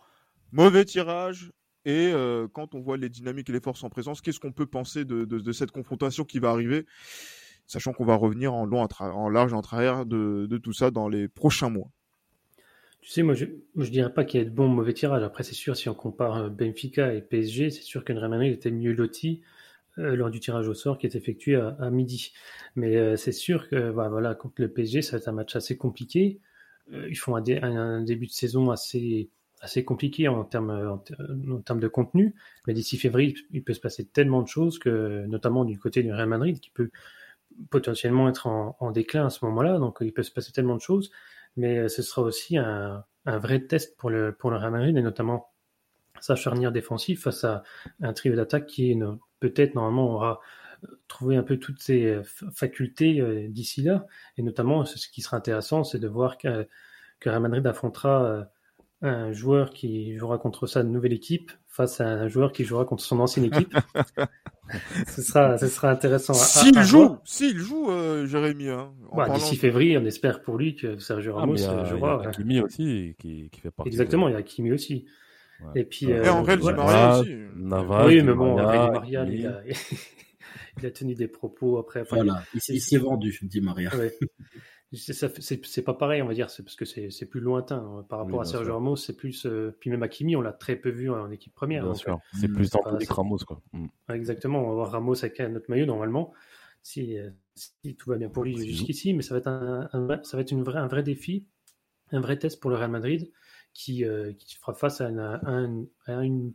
mauvais tirage? Et euh, quand on voit les dynamiques et les forces en présence, qu'est-ce qu'on peut penser de, cette confrontation qui va arriver? Sachant qu'on va revenir en long, en large, en travers de, tout ça dans les prochains mois. Tu sais, moi, je ne dirais pas qu'il y ait de bon mauvais tirage. Après, c'est sûr, si on compare euh, Benfica et PSG, c'est sûr Real Madrid était mieux loti lors du tirage au sort qui est effectué à, midi. Mais euh, c'est sûr que bah, voilà, contre le PSG, ça va être un match assez compliqué. ils font un, un, début de saison assez assez compliqué en termes en, termes de contenu, mais d'ici février, il peut se passer tellement de choses que, notamment du côté du Real Madrid, qui peut potentiellement être en, déclin à ce moment-là, donc il peut se passer tellement de choses, mais ce sera aussi un, un vrai test pour le pour le Real Madrid et notamment sa charnière défensive face à un trio d'attaque qui peut-être normalement aura trouvé un peu toutes ses facultés euh, d'ici là et notamment ce qui sera intéressant c'est de voir que, que Real Madrid affrontera euh, un joueur qui jouera contre sa nouvelle équipe face à un joueur qui jouera contre son ancienne équipe. ce sera, ce sera intéressant. S'il joue, s'il joue, euh, Jérémy. Hein, bah, D'ici février, on espère pour lui que Sergio ah, Ramos ah, jouera. Il y a Kimi aussi qui, qui, fait partie. Exactement, il y a Kimi aussi. Et puis. Euh, et en vrai, ouais, Maria aussi. Navas, oui, mais bon, Maria, Maria il, a, il, a, tenu des propos après. Enfin, voilà, il, s'est vendu, dit Maria. Ouais. c'est pas pareil, on va dire, c'est parce que c'est plus lointain hein, par rapport à Sergio Ramos. C'est plus, euh, puis même Hakimi, on l'a très peu vu en équipe première. Bien sûr, c'est mm. plus dans que Ramos, quoi. Mm. Exactement, on va voir Ramos avec notre maillot normalement, si, euh, si tout va bien pour lui jusqu'ici, mais ça va être un, ça va être une vraie, un vrai défi, un vrai test pour le Real Madrid qui, euh, qui fera face à, une, à une,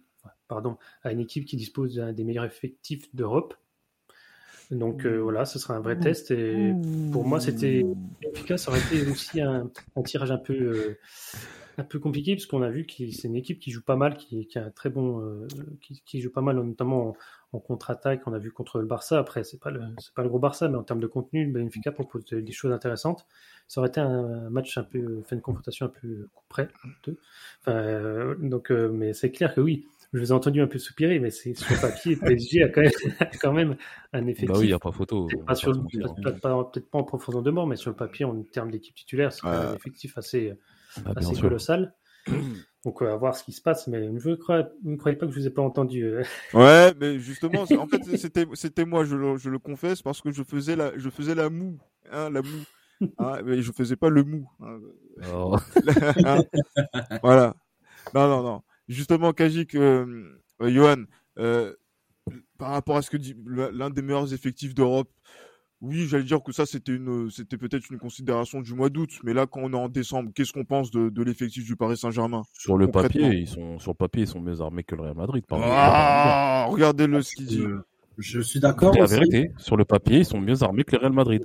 pardon, à une équipe qui dispose d'un des meilleurs effectifs d'Europe donc euh, voilà, ce sera un vrai test. Et pour moi, c'était efficace. Ça aurait été aussi un, tirage un peu, euh, un peu compliqué, parce qu'on a vu que c'est une équipe qui joue pas mal, qui, qui a un très bon, euh, qui, joue pas mal, notamment en, contre-attaque. On a vu contre le Barça. Après, c'est pas le, c'est pas le gros Barça, mais en termes de contenu, Benfica propose des choses intéressantes. Ça aurait été un match un peu, fait une confrontation un peu près. Enfin, donc, mais c'est clair que oui je vous ai entendu un peu soupirer, mais c'est sur papier, PSG a quand même, quand même un effectif. Bah oui, il n'y a pas photo. peut-être pas, en profondeur de mort, mais sur le papier, en termes d'équipe titulaire, c'est un effectif assez, bah, assez colossal. Donc, on va voir ce qui se passe, mais je ne croyais, croyez pas que je vous ai pas entendu. Euh. Ouais, mais justement, en fait, c'était, moi, je le, je le, confesse, parce que je faisais la, je faisais la moue, hein, la moue. Hein, mais je faisais pas le mou. Hein. Oh. Hein. voilà. Non, non, non justement, Kajik, euh, euh, Johan, euh, par rapport à ce que dit l'un des meilleurs effectifs d'Europe, oui, j'allais dire que ça, c'était une, c'était peut-être une considération du mois d'août, mais là, quand on est en décembre, qu'est-ce qu'on pense de, de l'effectif du Paris Saint-Germain Sur le papier, ils sont, sur le papier, ils sont mieux armés que le Real Madrid. Par ah, regardez-le ce qu'il dit. Je suis d'accord. C'est la vérité. Sur le papier, ils sont mieux armés que le Real Madrid.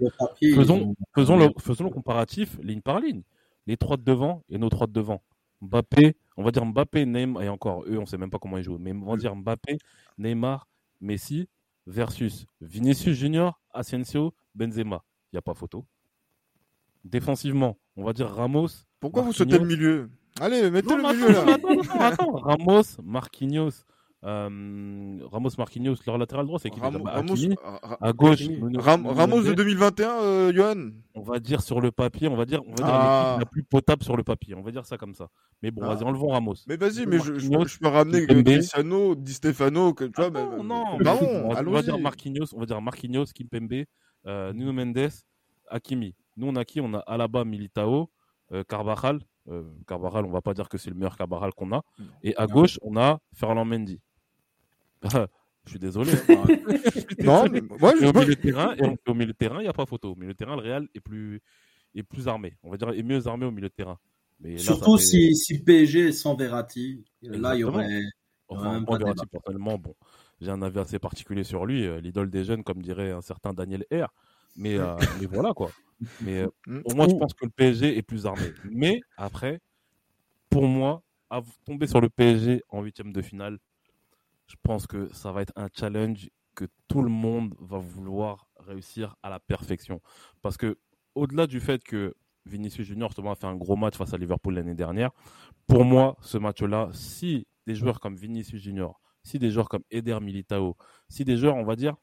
faisons, faisons, le, faisons le comparatif ligne par ligne. Les trois de devant et nos trois de devant. Mbappé, on va dire Mbappé, Neymar, et encore, eux, on ne sait même pas comment ils jouent, mais on va dire Mbappé, Neymar, Messi versus Vinicius Junior, Asensio, Benzema. Il n'y a pas photo. Défensivement, on va dire Ramos. Pourquoi vous sautez le milieu? Allez, mettez le milieu là. Ramos, Marquinhos, Ramos Marquinhos, leur latéral droit, c'est qui Ramos, à gauche. Ramos de 2021, euh, Johan? On va dire sur le papier, on va dire, on va dire ah. la plus potable sur le papier. On va dire ça comme ça. Mais bon, ah. vas-y, enlevons Ramos. Mais vas-y, mais je, je, peux ramener Cristiano, Di Stefano, que, tu vois. Ah non, non, bah, on, va dire Marquinhos, on va dire Marquinhos, Kimpembe, euh, Nuno Mendes, Hakimi. Nous, on a qui? On a Alaba, Militao, euh, Carvajal. Euh, Carvajal, on va pas dire que c'est le meilleur Carvajal qu'on a. Et à gauche, on a Ferland Mendy. je suis désolé. Hein. non, moi, je... au milieu de terrain, et au milieu de terrain, il n'y a pas photo. Au milieu de terrain, le Real est plus, est plus armé. On va dire, est mieux armé au milieu de terrain. Mais Surtout si, si PSG est sans Verratti. Là, il y aurait. Enfin, Verratti, personnellement, bon, j'ai un avis assez particulier sur lui. Euh, l'idole des jeunes, comme dirait un certain Daniel R. Mais, euh, mais voilà, quoi. Mais euh, mm. au moins, je pense que le PSG est plus armé. Mais après, pour moi, tomber sur le PSG en huitième de finale, je pense que ça va être un challenge que tout le monde va vouloir réussir à la perfection. Parce que au-delà du fait que Vinicius Junior a fait un gros match face à Liverpool l'année dernière, pour moi, ce match-là, si des joueurs comme Vinicius Junior, si des joueurs comme Eder Militao, si des joueurs, on va dire,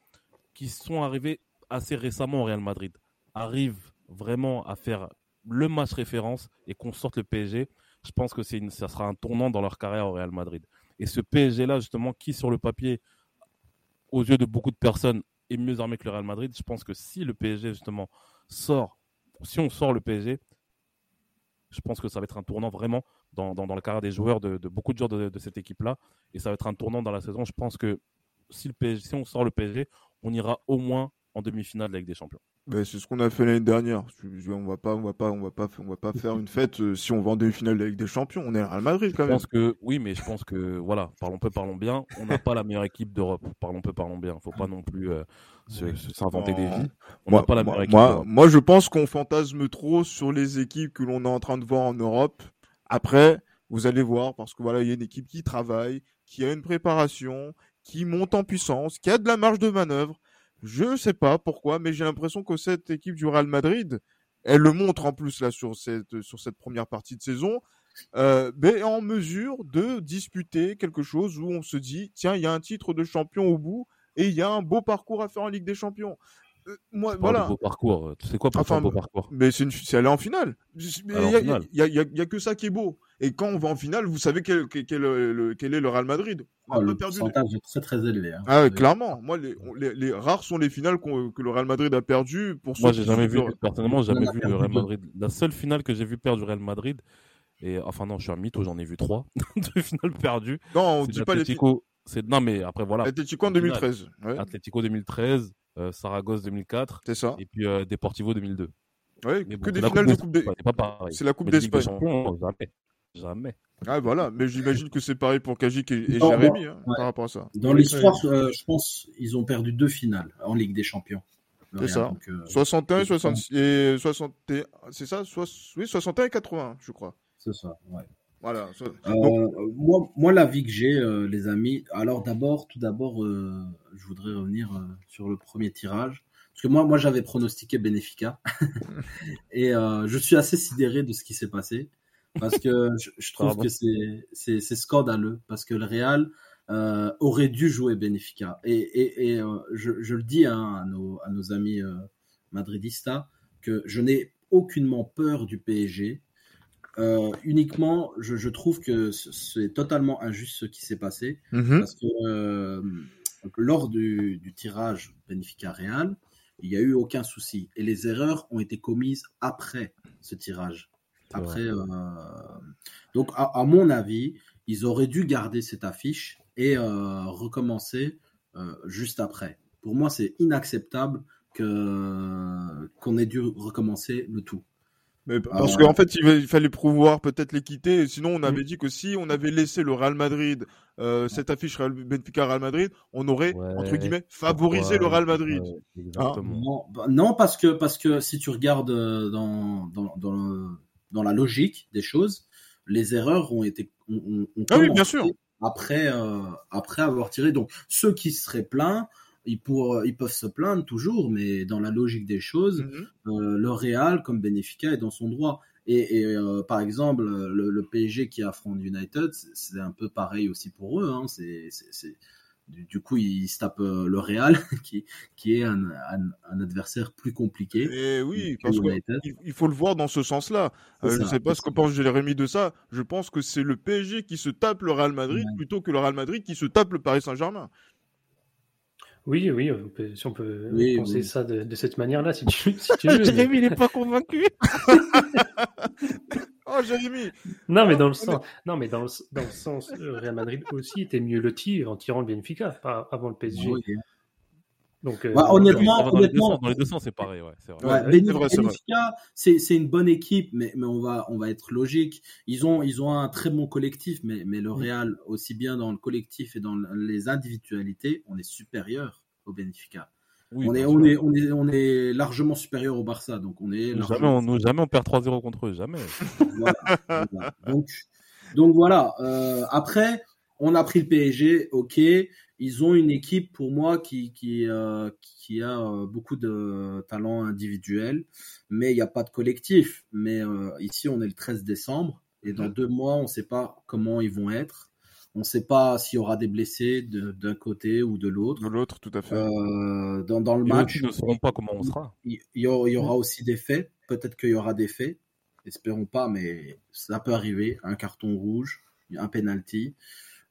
qui sont arrivés assez récemment au Real Madrid, arrivent vraiment à faire le match référence et qu'on sorte le PSG, je pense que c'est ça sera un tournant dans leur carrière au Real Madrid. Et ce PSG-là, justement, qui sur le papier, aux yeux de beaucoup de personnes, est mieux armé que le Real Madrid, je pense que si le PSG, justement, sort, si on sort le PSG, je pense que ça va être un tournant vraiment dans, dans, la carrière des joueurs, de, beaucoup de joueurs de, cette équipe-là. Et ça va être un tournant dans la saison. Je pense que si, le PSG, si on sort le PSG, on ira au moins en demi-finale avec des champions. Ben, c'est ce qu'on a fait l'année dernière. On va pas, on va pas, on va pas, on va pas faire une fête euh, si on va en demi-finale avec des champions. On est à Real Madrid quand je même. Pense que oui, mais je pense que voilà, parlons peu, parlons bien. On n'a pas la meilleure équipe d'Europe. Parlons peu, parlons bien. Faut pas non plus euh, s'inventer des vies. On n'a pas la meilleure équipe. Moi, moi, je pense qu'on fantasme trop sur les équipes que l'on est en train de voir en Europe. Après, vous allez voir parce que voilà, il y a une équipe qui travaille, qui a une préparation, qui monte en puissance, qui a de la marge de manœuvre. Je sais pas pourquoi, mais j'ai l'impression que cette équipe du Real Madrid, elle le montre en plus là sur cette, sur cette première partie de saison, euh, en mesure de disputer quelque chose où on se dit, tiens, il y a un titre de champion au bout et il y a un beau parcours à faire en Ligue des Champions. Euh, moi, voilà. beau parcours. Tu sais quoi pour un beau parcours? Mais c'est une... aller en finale. Il y, a, que ça qui est beau. Et quand on va en finale, vous savez quel, quel, quel, est le Real Madrid. Oh, le pourcentage est très très élevé. Hein. Ah, clairement. Moi, les, les, rares sont les finales que le Real Madrid a perdu. Pour Moi, j'ai jamais vu, personnellement, jamais vu le Real Madrid. La seule finale que j'ai vu perdre du Real Madrid, et enfin non, je suis un mytho, j'en ai vu trois de finales perdues. Non, on dit pas les Non, mais après voilà. Atletico en 2013. Ouais. Atletico 2013, euh, Saragosse 2004. C'est ça. Et puis euh, Deportivo 2002. Oui, que des finales de Coupe des. C'est la Coupe d'Espagne. Jamais. Jamais. Ah voilà, mais j'imagine que c'est pareil pour Kajik et, Jérémy hein, par rapport à ça. Dans l'histoire, euh, je pense ils ont perdu deux finales en Ligue des Champions. C'est ça. 61 et 60 et 61, c'est ça Oui, 61 et 80, je crois. C'est ça, ouais. Voilà. moi, moi, l'avis que j'ai, les amis. Alors d'abord, tout d'abord, je voudrais revenir sur le premier tirage. Parce que moi, moi j'avais pronostiqué Benfica. et je suis assez sidéré de ce qui s'est passé. Parce que je, trouve que c'est scandaleux. Parce que le Real aurait dû jouer Benfica. Et, et, et je, je, le dis hein, à, nos, à nos amis madridistas que je n'ai aucunement peur du PSG. Euh, uniquement, je, je, trouve que c'est totalement injuste ce qui s'est passé. Mhm. Parce que euh, lors du, du, tirage Benfica Real, il n'y a eu aucun souci. Et les erreurs ont été commises après ce tirage. Après, euh, donc, à, à, mon avis, ils auraient dû garder cette affiche et recommencer juste après. Pour moi, c'est inacceptable qu'on ait dû recommencer le tout. Mais parce qu'en fait, il, fallait prouvoir peut-être l'équité. Sinon, on avait dit que si on avait laissé le Real Madrid, euh, cette affiche Real, Benfica Real Madrid, on aurait entre guillemets favorisé le Real Madrid. Hein non, bah, non, parce que parce que si tu regardes dans dans, dans, dans la logique des choses, les erreurs ont été ont, ont ah oui, bien sûr. après euh, après avoir tiré. Donc ceux qui seraient pleins ils, pour, ils peuvent se plaindre toujours, mais dans la logique des choses, Mhm. euh, le Real, comme Benfica, est dans son droit. Et, et euh, par exemple, le, le PSG qui affronte United, c'est- un peu pareil aussi pour eux. Hein. C'est, du, du coup, ils se tapent euh, le Real, qui, qui est un, un, un adversaire plus compliqué. Et oui, parce que United. il il faut le voir dans ce sens-là. Euh, je ça, sais pas ce que pense Jérémy de ça. Je pense que c'est le PSG qui se tape le Real Madrid Ouais. plutôt que le Real Madrid qui se tape le Paris Saint-Germain. Oui, oui, on peut- si on peut Oui, penser oui. ça de, de cette manière-là, si tu, si tu veux. mais- Jérémy, il est pas convaincu. oh, Jérémy. Non, mais dans le On sens, non, mais dans le, dans le sens, Real Madrid aussi était mieux loti en tirant le Benfica, avant le PSG. Oui. Donc, euh, Bah, Oui, honnêtement, dans, les deux honnêtement, sens, dans les deux sens, c'est pareil. Ouais, c'est vrai. Ouais, c'est une bonne équipe, mais, mais on va on va être logique. Ils ont ils ont un très bon collectif, mais mais le Real aussi bien dans le collectif et dans les individualités, on est supérieur au Benfica. Oui, on est bien on sûr. est on est on est largement supérieur au Barça, donc on est largement jamais, on, nous, jamais on perd 3-0 contre eux, jamais. voilà, voilà. Donc, donc voilà. Euh, après, on a pris le PSG, ok. Ils ont une équipe pour moi qui qui euh, qui a euh, beaucoup de talent individuel, mais il n'y a pas de collectif. Mais euh, ici, on est le 13 décembre et dans deux mois, on ne sait pas comment ils vont être. On ne sait pas s'il y aura des blessés de- d'un côté ou de l'autre. De l'autre, tout à fait. Euh, dans, dans le Et match, qui ne sauront pas comment on sera. il y aura, il y aura aussi des faits. Peut-être qu'il y aura des faits. Espérons pas, mais ça peut arriver. Un carton rouge, un penalty.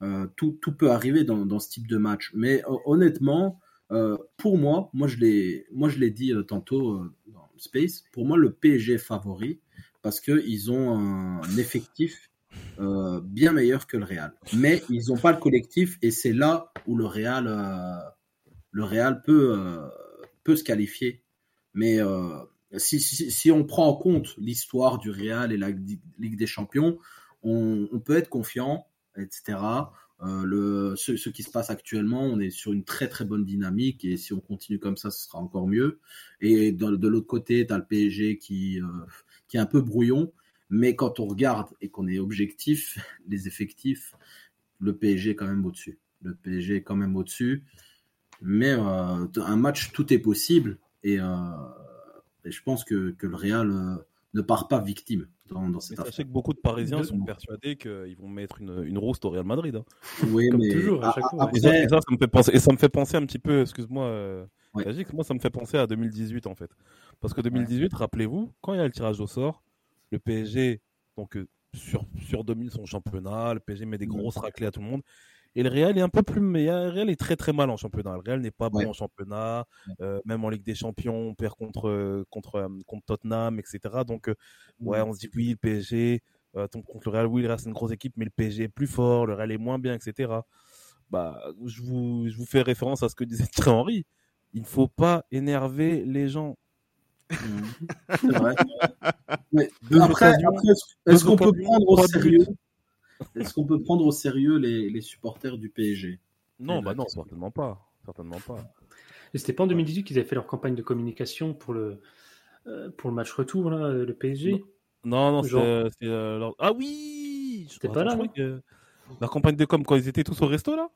Euh, tout, tout peut arriver dans, dans ce type de match. Mais honnêtement, euh, pour moi, moi je l'ai, moi je l'ai dit euh, tantôt dans Space. Pour moi, le PSG est favori parce que ils ont un effectif bien meilleur que le Real. Mais ils n'ont pas le collectif et c'est là où le Real, le Real peut, peut se qualifier. Mais si, si, si, on prend en compte l'histoire du Real et la Ligue des Champions, on, on peut être confiant, etc. Euh, le, ce, qui se passe actuellement, on est sur une très très bonne dynamique et si on continue comme ça, ce sera encore mieux. Et de, l'autre côté, tu as le PSG qui, euh, qui est un peu brouillon, mais quand on regarde et qu'on est objectif, les effectifs, le PSG est quand même au-dessus. Le PSG est quand même au-dessus. Mais euh, un match, tout est possible et, et je pense que, que le Real ne part pas victime dans, dans cette mais sachez que beaucoup de Parisiens sont persuadés qu'ils vont mettre une, une roast au Real Madrid. Hein. Oui, Comme mais toujours, à chaque fois. après, Et, ça, et ça, ça me fait penser, et ça me fait penser un petit peu, excuse-moi, euh, Ouais. Moi ça me fait penser à 2018 en fait. Parce que 2018, rappelez-vous, quand il y a le tirage au sort, le PSG donc euh, sur, sur 2000 son championnat, le PSG met des grosses raclées à tout le monde. Et le Real est un peu plus meilleur. Le Real est très très mal en championnat. Le Real n'est pas bon Ouais. en championnat. Euh, même en Ligue des Champions, on perd contre euh, contre euh, contre Tottenham, etc. Donc euh, ouais, on se dit oui, le PSG euh, tombe contre le Real. Oui, le Real c'est une grosse équipe, mais le PSG est plus fort. Le Real est moins bien, etc. Bah, je vous je vous fais référence à ce que disait Thierry Henry. Il ne faut pas énerver les gens. c'est vrai. Mais après, après, est-ce- qu'on peut prendre au sérieux? Est-ce qu'on peut prendre au sérieux les, les supporters du PSG Non, Et bah là, non, certainement pas. Certainement pas. Et c'était pas en 2018 qu'ils avaient fait leur campagne de communication pour le, euh, pour le match retour, là, le PSG Non, non, Genre- c'est. euh, leur- Ah oui C'était pas là, je crois non? que- La campagne de com, quand ils étaient tous au resto, là?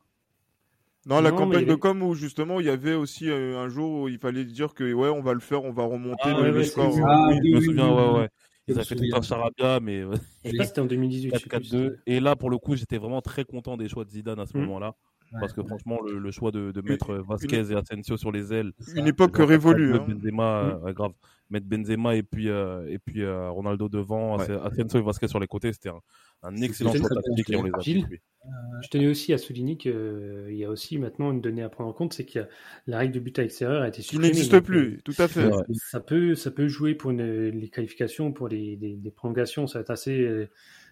Non, la Non, campagne de avait- com où justement il y avait aussi euh, un jour où il fallait dire que ouais, on va le faire, on va remonter Ah, le, ouais, le ouais, score. c'est- Ah, Oui, je oui, me souviens, oui, ouais, ouais. Ils avaient fait tout un charabia, mais si c'était en 2018. je sais plus, 4-4-2. c'était- Et là, pour le coup, j'étais vraiment très content des choix de Zidane à ce Mhm. moment-là. Ouais, Parce que ouais. franchement, le, le choix de, de mettre Vasquez et Asensio sur les ailes, Une époque révolue. mettre hein. Benzema, euh, grave. Mettre Benzema et puis, euh, et puis euh, Ronaldo devant, Ouais. Asensio et Vasquez sur les côtés, c'était un, un excellent choix tactique et on les a. Je tenais aussi à souligner qu'il y a aussi maintenant une donnée à prendre en compte, c'est que la règle de but à extérieur a été supprimée. n'existe donc, plus, tout à fait. Euh, Ça peut, ça peut jouer pour une- les qualifications, pour les, les- les prolongations. Ça va être assez, euh,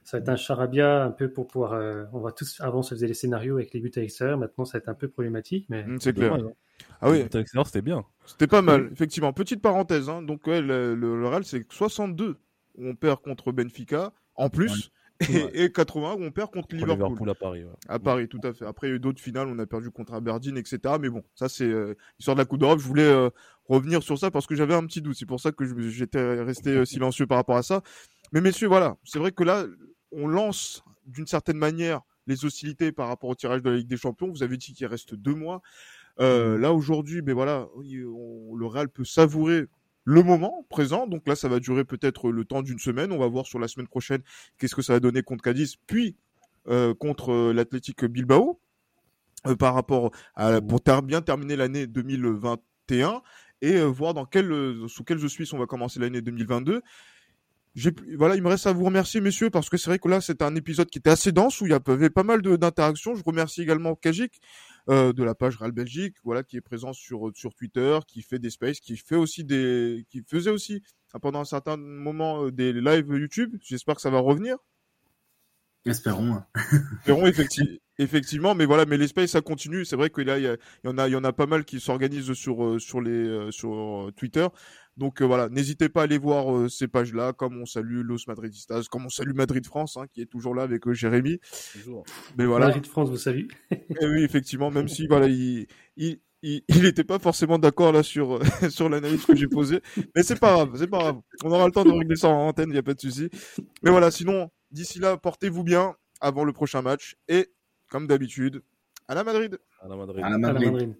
ça va être un charabia un peu pour pouvoir. euh, on va tous avant se faisait les scénarios avec les buts à l'extérieur. Maintenant, ça va être un peu problématique, mais Mm, C'est clair. Hein. Ah oui, c'était bien. c'était pas mal, effectivement. Petite parenthèse, hein. donc ouais, le, le, le Real c'est 62 où on perd contre Benfica en plus, Ouais. et, et 80 où on perd contre Liverpool. Liverpool à Paris. ouais. À Paris, tout à fait. Après, il y a eu d'autres finales, on a perdu contre Aberdeen, etc. Mais bon, ça, c'est euh, l'histoire de la Coupe d'Europe. Je voulais euh, revenir sur ça parce que j'avais un petit doute. C'est pour ça que j'étais resté euh, silencieux par rapport à ça. Mais messieurs, voilà, c'est vrai que là, on lance d'une certaine manière les hostilités par rapport au tirage de la Ligue des Champions. Vous avez dit qu'il reste deux mois. Euh, là, aujourd'hui, ben voilà, on- le Real peut savourer le moment présent. Donc là, ça va durer peut-être le temps d'une semaine. On va voir sur la semaine prochaine qu'est-ce que ça va donner contre Cadiz, puis euh, contre euh, l'Athletic Bilbao euh, par rapport à pour ter- bien terminer l'année 2021 et euh, voir dans quel sous quels auspices on va commencer l'année 2022. Voilà, il me reste à vous remercier messieurs parce que c'est vrai que là c'est un épisode qui était assez dense où il y avait pas mal d'interactions. Je remercie également Kajik euh, de la page Real Belgique, voilà qui est présent sur sur Twitter, qui fait des spaces, qui fait aussi des qui faisait aussi euh, pendant un certain moment euh, des lives YouTube. J'espère que ça va revenir. Espérons. hein. Verront effectivement, effectivement, mais voilà, mais l'espace ça continue. C'est vrai que là il y, a- il y en a, il y en a pas mal qui s'organisent sur euh, sur les euh, sur Twitter. Donc euh, voilà, n'hésitez pas à aller voir euh, ces pages-là, comme on salue Los Madridistas, comme on salue Madrid France, hein, qui est toujours là avec euh, Jérémy. Toujours. Mais voilà, Madrid France vous salue. Eh oui, effectivement, même si voilà, il il il il était pas forcément d'accord là sur euh, sur l'analyse que j'ai posée, mais c'est pas grave, c'est pas grave. On aura le temps de régler ça en antenne, il y a pas de souci. Mais voilà, sinon d'ici là, portez-vous bien avant le prochain match et comme d'habitude, à la Madrid. À la Madrid. À la À la Madrid. Madrid.